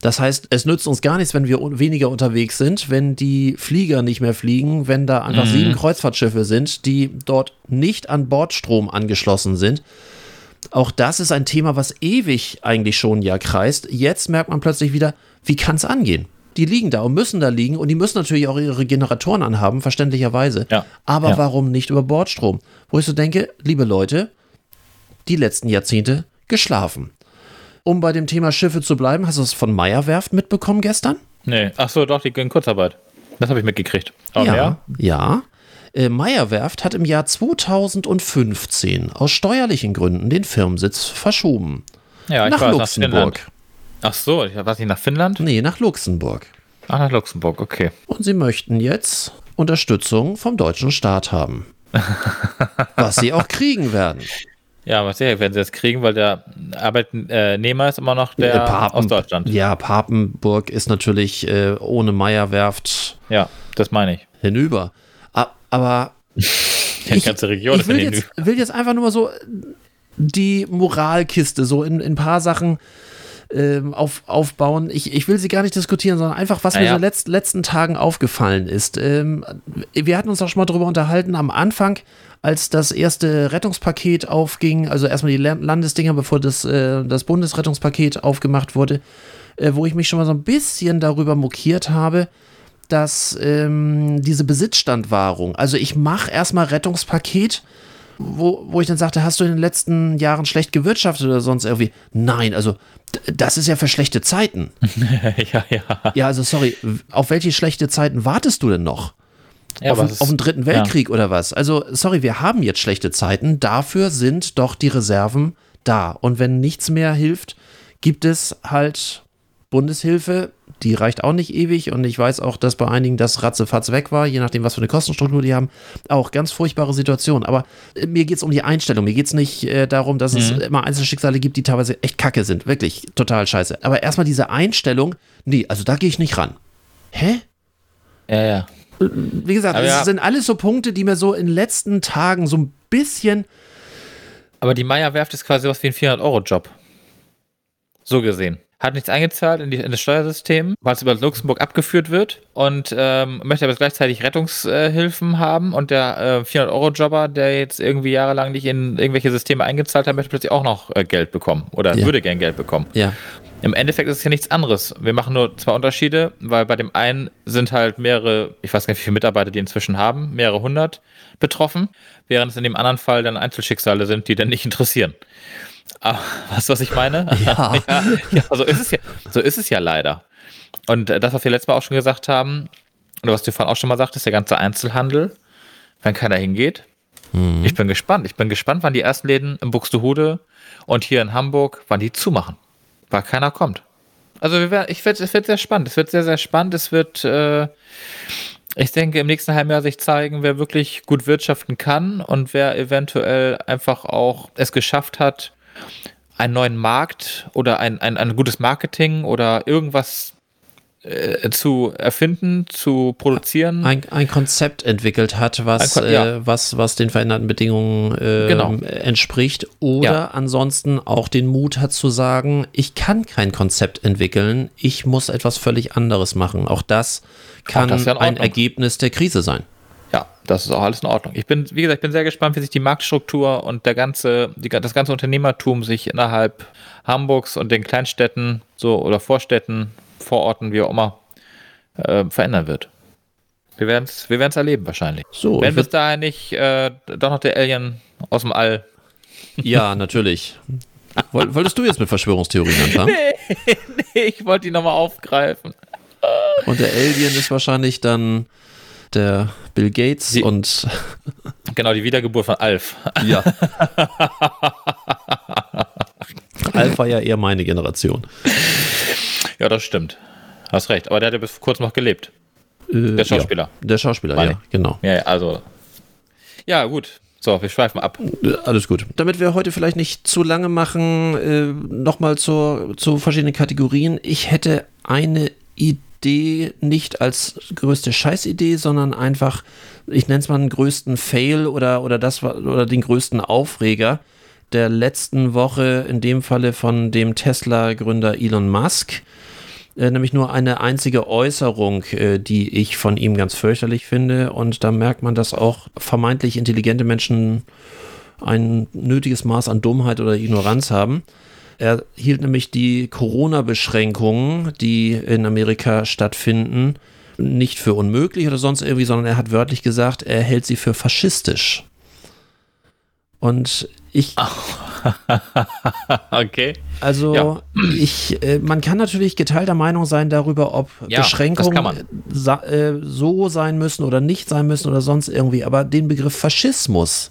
Das heißt, es nützt uns gar nichts, wenn wir weniger unterwegs sind, wenn die Flieger nicht mehr fliegen, wenn da einfach mhm. sieben Kreuzfahrtschiffe sind, die dort nicht an Bordstrom angeschlossen sind. Auch das ist ein Thema, was ewig eigentlich schon ja kreist. Jetzt merkt man plötzlich wieder, wie kann es angehen? Die liegen da und müssen da liegen und die müssen natürlich auch ihre Generatoren anhaben, verständlicherweise. Ja. Aber ja. warum nicht über Bordstrom? Wo ich so denke, liebe Leute, die letzten Jahrzehnte geschlafen um bei dem Thema Schiffe zu bleiben, hast du es von Meyer Werft mitbekommen gestern? Nee, ach so, doch, die gehen Kurzarbeit. Das habe ich mitgekriegt. Aber ja, mehr? ja. Äh, Meyer Werft hat im Jahr 2015 aus steuerlichen Gründen den Firmensitz verschoben. Ja, ich nach weiß, Luxemburg. Nach ach so, ich weiß nicht nach Finnland? Nee, nach Luxemburg. Ach, nach Luxemburg, okay. Und sie möchten jetzt Unterstützung vom deutschen Staat haben. was sie auch kriegen werden. Ja, was sicher werden sie das kriegen, weil der Arbeitnehmer ist immer noch der äh, Papen, aus Deutschland. Ja, Papenburg ist natürlich äh, ohne Meyerwerft. Ja, das meine ich. Hinüber. Aber Die ganze Region ich ist will in den jetzt, will jetzt einfach nur mal so die Moralkiste so in, in ein paar Sachen ähm, auf, aufbauen. Ich, ich will sie gar nicht diskutieren, sondern einfach, was Ah, mir ja. so in den letzt, letzten Tagen aufgefallen ist. Ähm, wir hatten uns auch schon mal darüber unterhalten am Anfang, als das erste Rettungspaket aufging, also erstmal die Lan- Landesdinger, bevor das, äh, das Bundesrettungspaket aufgemacht wurde, äh, wo ich mich schon mal so ein bisschen darüber mokiert habe, dass ähm, diese Besitzstandwahrung, also ich mache erstmal Rettungspaket, wo, wo ich dann sagte, hast du in den letzten Jahren schlecht gewirtschaftet oder sonst irgendwie? Nein, also das ist ja für schlechte Zeiten. ja, ja. Ja, also sorry, auf welche schlechte Zeiten wartest du denn noch? Ja auf, ist- auf den dritten Weltkrieg oder was? Also sorry, wir haben jetzt schlechte Zeiten, dafür sind doch die Reserven da. Und wenn nichts mehr hilft, gibt es halt Bundeshilfe, die reicht auch nicht ewig und ich weiß auch, dass bei einigen das ratzefatz weg war, je nachdem, was für eine Kostenstruktur die haben. Auch ganz furchtbare Situation. Aber äh, mir geht es um die Einstellung. Mir geht es nicht äh, darum, dass es immer Einzelschicksale gibt, die teilweise echt kacke sind. Wirklich total scheiße. Aber erstmal diese Einstellung, nee, also da gehe ich nicht ran. Hä? Ja, ja. Wie gesagt, es ja. sind alles so Punkte, die mir so in den letzten Tagen so ein bisschen. Aber die Meierwerft ist quasi was wie ein 400-Euro-Job. So gesehen. Hat nichts eingezahlt in, die, in das Steuersystem, weil es über Luxemburg abgeführt wird und ähm, möchte aber gleichzeitig Rettungshilfen haben. Und der äh, 400-Euro-Jobber, der jetzt irgendwie jahrelang nicht in irgendwelche Systeme eingezahlt hat, möchte plötzlich auch noch äh, Geld bekommen oder Ja. würde gern Geld bekommen. Ja. Im Endeffekt ist es ja nichts anderes. Wir machen nur zwei Unterschiede, weil bei dem einen sind halt mehrere, ich weiß gar nicht, wie viele Mitarbeiter die inzwischen haben, mehrere hundert betroffen, während es in dem anderen Fall dann Einzelschicksale sind, die dann nicht interessieren. Aber, weißt du, was ich meine? Ja. ja, ja, so ist es ja, so ist es ja leider. Und äh, das, was wir letztes Mal auch schon gesagt haben, oder was du vorhin auch schon mal sagtest, der ganze Einzelhandel, wenn keiner hingeht. Ich bin gespannt. Ich bin gespannt, wann die ersten Läden in Buxtehude und hier in Hamburg, wann die zumachen. Weil keiner kommt. Also wir ich werd, es wird sehr spannend. Es wird sehr, sehr spannend. Es wird, äh, ich denke, im nächsten halben Jahr sich zeigen, wer wirklich gut wirtschaften kann und wer eventuell einfach auch es geschafft hat, einen neuen Markt oder ein, ein, ein gutes Marketing oder irgendwas äh, zu erfinden, zu produzieren. Ein, ein Konzept entwickelt hat, was, Kon- ja. äh, was, was den veränderten Bedingungen äh, Genau. entspricht. Oder Ja. ansonsten auch den Mut hat zu sagen, ich kann kein Konzept entwickeln, ich muss etwas völlig anderes machen. Auch das kann das ist ja in ein. Ergebnis der Krise sein. Das ist auch alles in Ordnung. Ich bin, wie gesagt, ich bin sehr gespannt, wie sich die Marktstruktur und der ganze, die, das ganze Unternehmertum sich innerhalb Hamburgs und den Kleinstädten so oder Vorstädten, Vororten, wie auch immer, äh, verändern wird. Wir werden es wir werden's erleben wahrscheinlich. So, Wenn bis dahin nicht äh, doch noch der Alien aus dem All. Ja, natürlich. Woll- Wolltest du jetzt mit Verschwörungstheorien anfangen? ich wollte die nochmal aufgreifen. Und der Alien ist wahrscheinlich dann der Bill Gates Die- und Genau, die Wiedergeburt von Alf. ja. Alpha ja eher meine Generation. Ja, das stimmt. Hast recht. Aber der hat ja bis kurzem noch gelebt. Äh, Der Schauspieler. Ja, der Schauspieler, Meine ja, genau. Ja, also. Ja, gut. So, wir schweifen ab. Äh, Alles gut. Damit wir heute vielleicht nicht zu lange machen, äh, nochmal zu verschiedenen Kategorien. Ich hätte eine Idee nicht als größte Scheißidee, sondern einfach, ich nenne es mal den größten Fail oder, oder, das, oder den größten Aufreger der letzten Woche, in dem Falle von dem Tesla-Gründer Elon Musk. Äh, nämlich nur eine einzige Äußerung, äh, die ich von ihm ganz fürchterlich finde. Und da merkt man, dass auch vermeintlich intelligente Menschen ein nötiges Maß an Dummheit oder Ignoranz haben. Er hielt nämlich die Corona-Beschränkungen, die in Amerika stattfinden, nicht für unmöglich oder sonst irgendwie, sondern er hat wörtlich gesagt, er hält sie für faschistisch. Und ich Okay. also Ja. ich, äh, man kann natürlich geteilter Meinung sein darüber, ob Ja, Beschränkungen äh, so sein müssen oder nicht sein müssen oder sonst irgendwie. Aber den Begriff Faschismus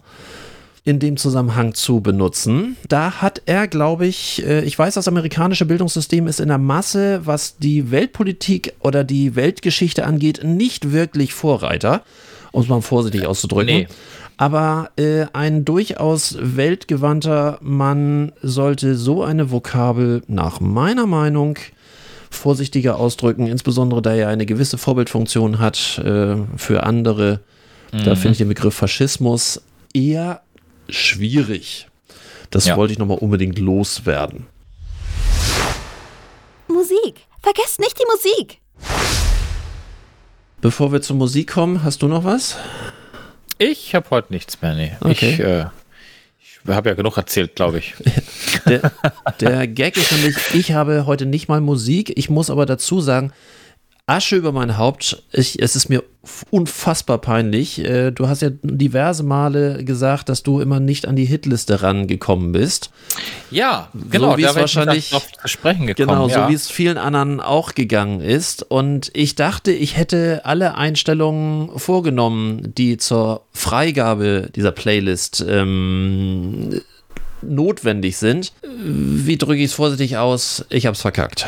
in dem Zusammenhang zu benutzen, da hat er, glaube ich, äh, ich weiß, das amerikanische Bildungssystem ist in der Masse, was die Weltpolitik oder die Weltgeschichte angeht, nicht wirklich Vorreiter, um es mal vorsichtig auszudrücken. Nee. Aber äh, ein durchaus weltgewandter Mann sollte so eine Vokabel nach meiner Meinung vorsichtiger ausdrücken, insbesondere da er eine gewisse Vorbildfunktion hat äh, für andere Da finde ich den Begriff Faschismus eher schwierig. Das Ja. wollte ich nochmal unbedingt loswerden. Musik. Vergesst nicht die Musik. Bevor wir zur Musik kommen, hast du noch was? Ich habe heute nichts mehr, nee. Okay. Ich, äh, ich habe ja genug erzählt, glaube ich. Der, der Gag ist nämlich, ich habe heute nicht mal Musik. Ich muss aber dazu sagen, Asche über mein Haupt. Ich, es ist mir unfassbar peinlich. Äh, Du hast ja diverse Male gesagt, dass du immer nicht an die Hitliste rangekommen bist. Ja, genau. wie es da wäre ich wahrscheinlich- gekommen. Genau, ja. so wie es vielen anderen auch gegangen ist. Und ich dachte, ich hätte alle Einstellungen vorgenommen, die zur Freigabe dieser Playlist ähm, notwendig sind. Wie drücke ich es vorsichtig aus? Ich habe es verkackt.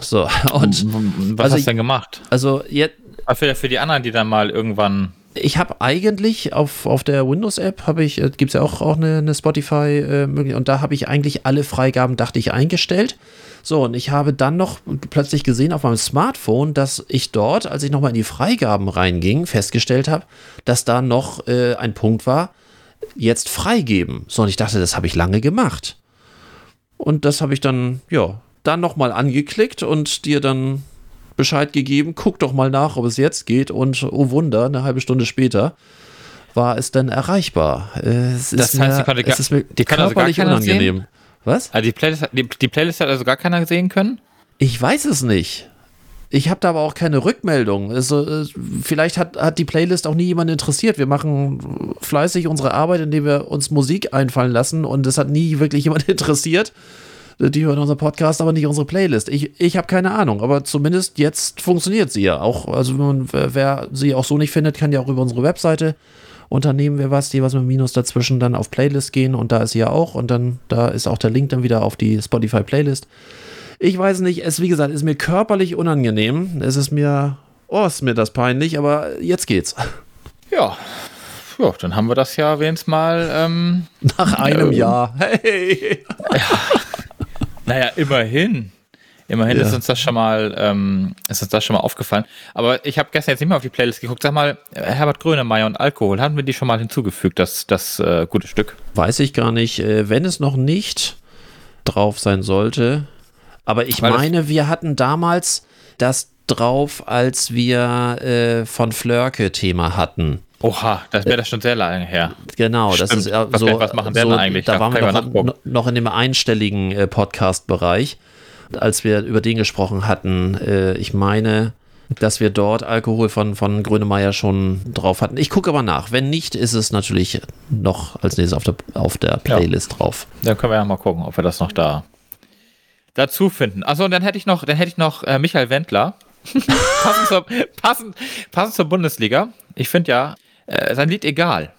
So, und Was also hast du denn gemacht? also jetzt. Ah, Für, für die anderen, die dann mal irgendwann. Ich habe eigentlich auf, auf der Windows-App habe ich, äh, gibt es ja auch, auch eine, eine Spotify äh, und da habe ich eigentlich alle Freigaben, dachte ich, eingestellt. So, und ich habe dann noch plötzlich gesehen auf meinem Smartphone, dass ich dort, als ich nochmal in die Freigaben reinging, festgestellt habe, dass da noch äh, ein Punkt war, jetzt freigeben. So, und ich dachte, das habe ich lange gemacht. Und das habe ich dann, ja, dann nochmal angeklickt und dir dann Bescheid gegeben, guck doch mal nach, ob es jetzt geht. Und oh Wunder, eine halbe Stunde später war es dann erreichbar. Es Das ist heißt, mir, die es ist mir die kann also gar körperlich keiner unangenehm. Was? Also die, Playlist, hat- die, die Playlist hat also gar keiner sehen können? Ich weiß es nicht. Ich habe da aber auch keine Rückmeldung. Also, äh, vielleicht hat, hat die Playlist auch nie jemand interessiert. Wir machen fleißig unsere Arbeit, indem wir uns Musik einfallen lassen und es hat nie wirklich jemand interessiert. Die hören unseren Podcast, aber nicht unsere Playlist. Ich, ich habe keine Ahnung, aber zumindest jetzt funktioniert sie ja auch. Also, wenn man, wer, sie auch so nicht findet, kann ja auch über unsere Webseite Unternehmen wir was, die was mit Minus dazwischen dann auf Playlist gehen und da ist sie ja auch und dann da ist auch der Link dann wieder auf die Spotify Playlist. Ich weiß nicht, es wie gesagt, ist mir körperlich unangenehm. Es ist mir, oh, ist mir das peinlich, aber jetzt geht's. Ja. Ja, dann haben wir das ja wenigstens mal. Ähm, Nach einem Jahr. Hey. Naja, immerhin. Immerhin Ja. ist uns das schon mal, ähm, ist uns das schon mal aufgefallen. Aber ich habe gestern jetzt nicht mehr auf die Playlist geguckt. Sag mal, Herbert Grönemeyer und Alkohol, haben wir die schon mal hinzugefügt, das, das äh, gute Stück? Weiß ich gar nicht, äh, wenn es noch nicht drauf sein sollte. Aber ich Weil meine, wir hatten damals das drauf, als wir äh, von Flörke Thema hatten. Oha, das wäre das schon sehr lange her. Genau, das Stimmt. ist äh, Was- so. was machen der so, denn eigentlich? Da Ja, waren wir noch, noch in dem einstelligen äh, Podcast-Bereich, als wir über den gesprochen hatten. Äh, ich meine, dass wir dort Alkohol von, von Grönemeyer schon drauf hatten. Ich gucke aber nach. Wenn nicht, ist es natürlich noch als nächstes auf der, auf der Playlist drauf. Dann können wir ja mal gucken, ob wir das noch da dazu finden. Achso, und dann hätte ich noch, dann hätte ich noch äh, Michael Wendler. passend, zur, passend, passend zur Bundesliga. Ich finde ja, äh, sein Lied egal.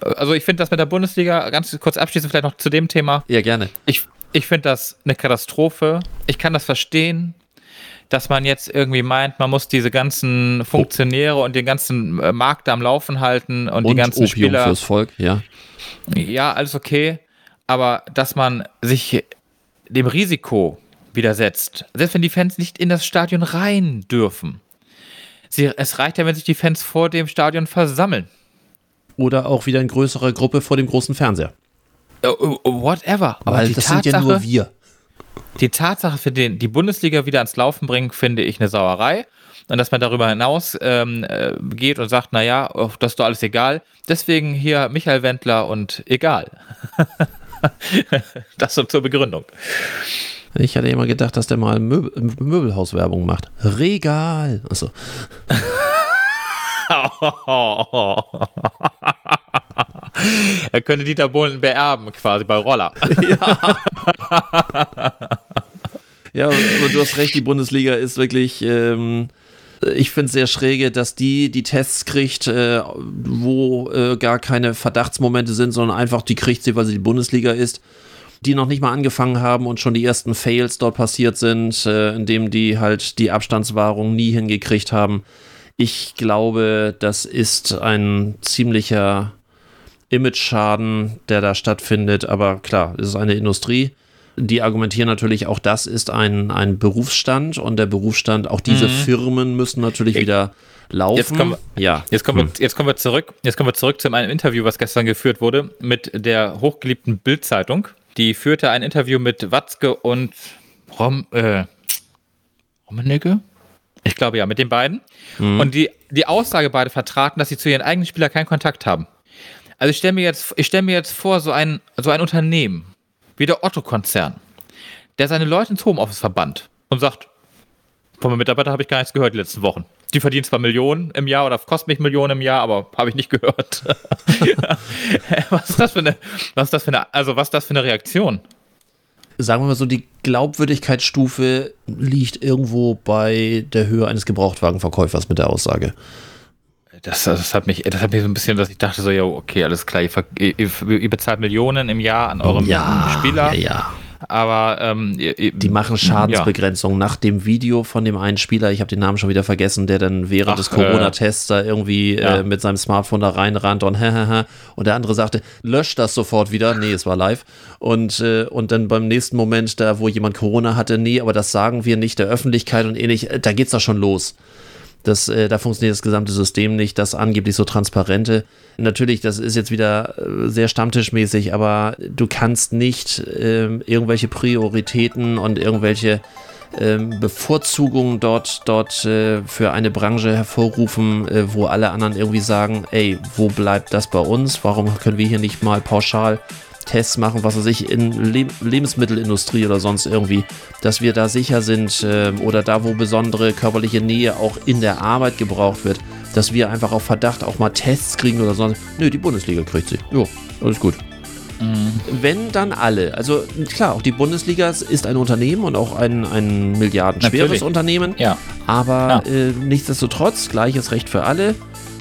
Also ich finde das mit der Bundesliga, ganz kurz abschließend vielleicht noch zu dem Thema. Ja, gerne. Ich, ich finde das eine Katastrophe. Ich kann das verstehen, dass man jetzt irgendwie meint, man muss diese ganzen Funktionäre und den ganzen äh, Markt am Laufen halten und, die Und ganzen Opium Spieler. fürs Volk, ja. Ja, alles okay. Aber dass man sich dem Risiko widersetzt, selbst wenn die Fans nicht in das Stadion rein dürfen. Sie, es reicht ja, wenn sich die Fans vor dem Stadion versammeln. Oder auch wieder in größerer Gruppe vor dem großen Fernseher. Äh, äh, Whatever. Aber Weil die das Tatsache, sind ja nur wir. die Tatsache für den, die Bundesliga wieder ans Laufen bringen, finde ich eine Sauerei. Und dass man darüber hinaus ähm, äh, geht und sagt, naja, oh, das ist doch alles egal. Deswegen hier Michael Wendler und egal. das so zur Begründung. Ich hatte immer gedacht, dass der mal Möbel, Möbelhauswerbung macht. Regal. Achso. er könnte Dieter Bohlen beerben, quasi bei Roller. Ja, aber du hast recht, die Bundesliga ist wirklich, ähm, ich finde es sehr schräge, dass die die Tests kriegt, äh, wo äh, gar keine Verdachtsmomente sind, sondern einfach die kriegt sie, weil sie die Bundesliga ist, die noch nicht mal angefangen haben und schon die ersten Fails dort passiert sind, äh, indem die halt die Abstandswahrung nie hingekriegt haben. Ich glaube, das ist ein ziemlicher Image-Schaden, der da stattfindet, aber klar, es ist eine Industrie die argumentieren natürlich, auch das ist ein, ein Berufsstand und der Berufsstand, auch diese mhm. Firmen müssen natürlich wieder laufen. Jetzt kommen, ja. jetzt, kommen hm. wir, jetzt kommen wir zurück. Jetzt kommen wir zurück zu einem Interview, was gestern geführt wurde mit der hochgeliebten Bild-Zeitung. Die führte ein Interview mit Watzke und Rom, äh, Rummenigge? Ich glaube ja, mit den beiden. Mhm. Und die, die Aussage beide vertraten, dass sie zu ihren eigenen Spielern keinen Kontakt haben. Also ich stelle mir jetzt, ich stelle mir jetzt vor, so ein, so ein Unternehmen wie der Otto-Konzern, der seine Leute ins Homeoffice verbannt und sagt, von meinem Mitarbeiter habe ich gar nichts gehört die letzten Wochen. Die verdienen zwar Millionen im Jahr oder kosten mich Millionen im Jahr, aber habe ich nicht gehört. was ist das für eine, was ist das für eine, also was das für eine Reaktion? Sagen wir mal so, die Glaubwürdigkeitsstufe liegt irgendwo bei der Höhe eines Gebrauchtwagenverkäufers mit der Aussage. Das, das, hat mich, das hat mich so ein bisschen, dass ich dachte so, ja, okay, alles klar, ihr, ihr, ihr bezahlt Millionen im Jahr an eurem ja, Spieler. Ja, ja. Aber ähm, die machen Schadensbegrenzung ja. nach dem Video von dem einen Spieler, ich habe den Namen schon wieder vergessen, der dann während Ach, des Corona-Tests da irgendwie ja. äh, mit seinem Smartphone da reinrannte und und der andere sagte, löscht das sofort wieder. Nee, es war live. Und, äh, und dann beim nächsten Moment, da wo jemand Corona hatte, nee, aber das sagen wir nicht der Öffentlichkeit und ähnlich, äh, da geht's doch schon los. Das, äh, da funktioniert das gesamte System nicht, das angeblich so transparente. Natürlich, das ist jetzt wieder äh, sehr stammtischmäßig, aber du kannst nicht äh, irgendwelche Prioritäten und irgendwelche ähm, Bevorzugungen dort, dort äh, für eine Branche hervorrufen, äh, wo alle anderen irgendwie sagen, ey, wo bleibt das bei uns? Warum können wir hier nicht mal pauschal Tests machen, was weiß ich, in Le Lebensmittelindustrie oder sonst irgendwie, dass wir da sicher sind äh, oder da, wo besondere körperliche Nähe auch in der Arbeit gebraucht wird, dass wir einfach auf Verdacht auch mal Tests kriegen oder sonst. Nö, die Bundesliga kriegt sie. Jo, alles gut. Mhm. Wenn dann alle, also klar, auch die Bundesliga ist ein Unternehmen und auch ein, ein milliardenschweres. Unternehmen, ja. aber ja. Äh, nichtsdestotrotz gleiches Recht für alle.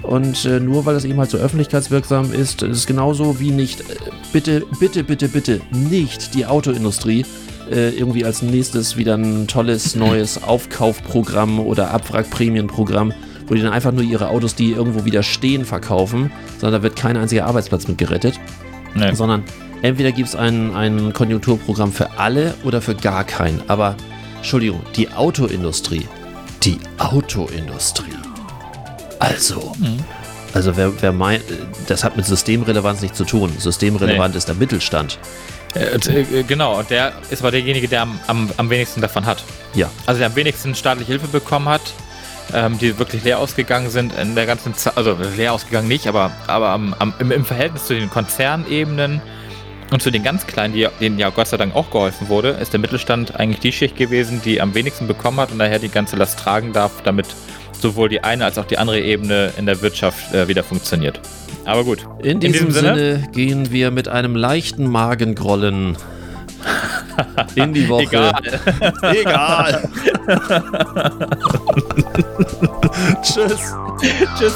Und äh, nur weil das eben halt so öffentlichkeitswirksam ist, ist es genauso wie nicht, äh, bitte, bitte, bitte, bitte, nicht die Autoindustrie äh, irgendwie als nächstes wieder ein tolles neues Aufkaufprogramm oder Abwrackprämienprogramm, wo die dann einfach nur ihre Autos, die irgendwo wieder stehen, verkaufen, sondern da wird kein einziger Arbeitsplatz mit gerettet. Nee. Sondern entweder gibt es ein, ein Konjunkturprogramm für alle oder für gar keinen. Aber, Entschuldigung, die Autoindustrie, die Autoindustrie also, mhm. Also wer, wer meint, das hat mit Systemrelevanz nichts zu tun. Systemrelevant nee. ist der Mittelstand. Äh, äh, genau, und der ist aber derjenige, der am, am, am wenigsten davon hat. Ja. Also der am wenigsten staatliche Hilfe bekommen hat, ähm, die wirklich leer ausgegangen sind in der ganzen Zeit, also leer ausgegangen nicht, aber, aber am, am, im, im, Verhältnis zu den Konzernebenen und zu den ganz kleinen, die, denen ja Gott sei Dank auch geholfen wurde, ist der Mittelstand eigentlich die Schicht gewesen, die am wenigsten bekommen hat und daher die ganze Last tragen darf, damit sowohl die eine als auch die andere Ebene in der Wirtschaft äh, wieder funktioniert. Aber gut. In diesem, in diesem Sinne, Sinne gehen wir mit einem leichten Magengrollen in die Woche. Egal. Egal. Tschüss. Tschüss.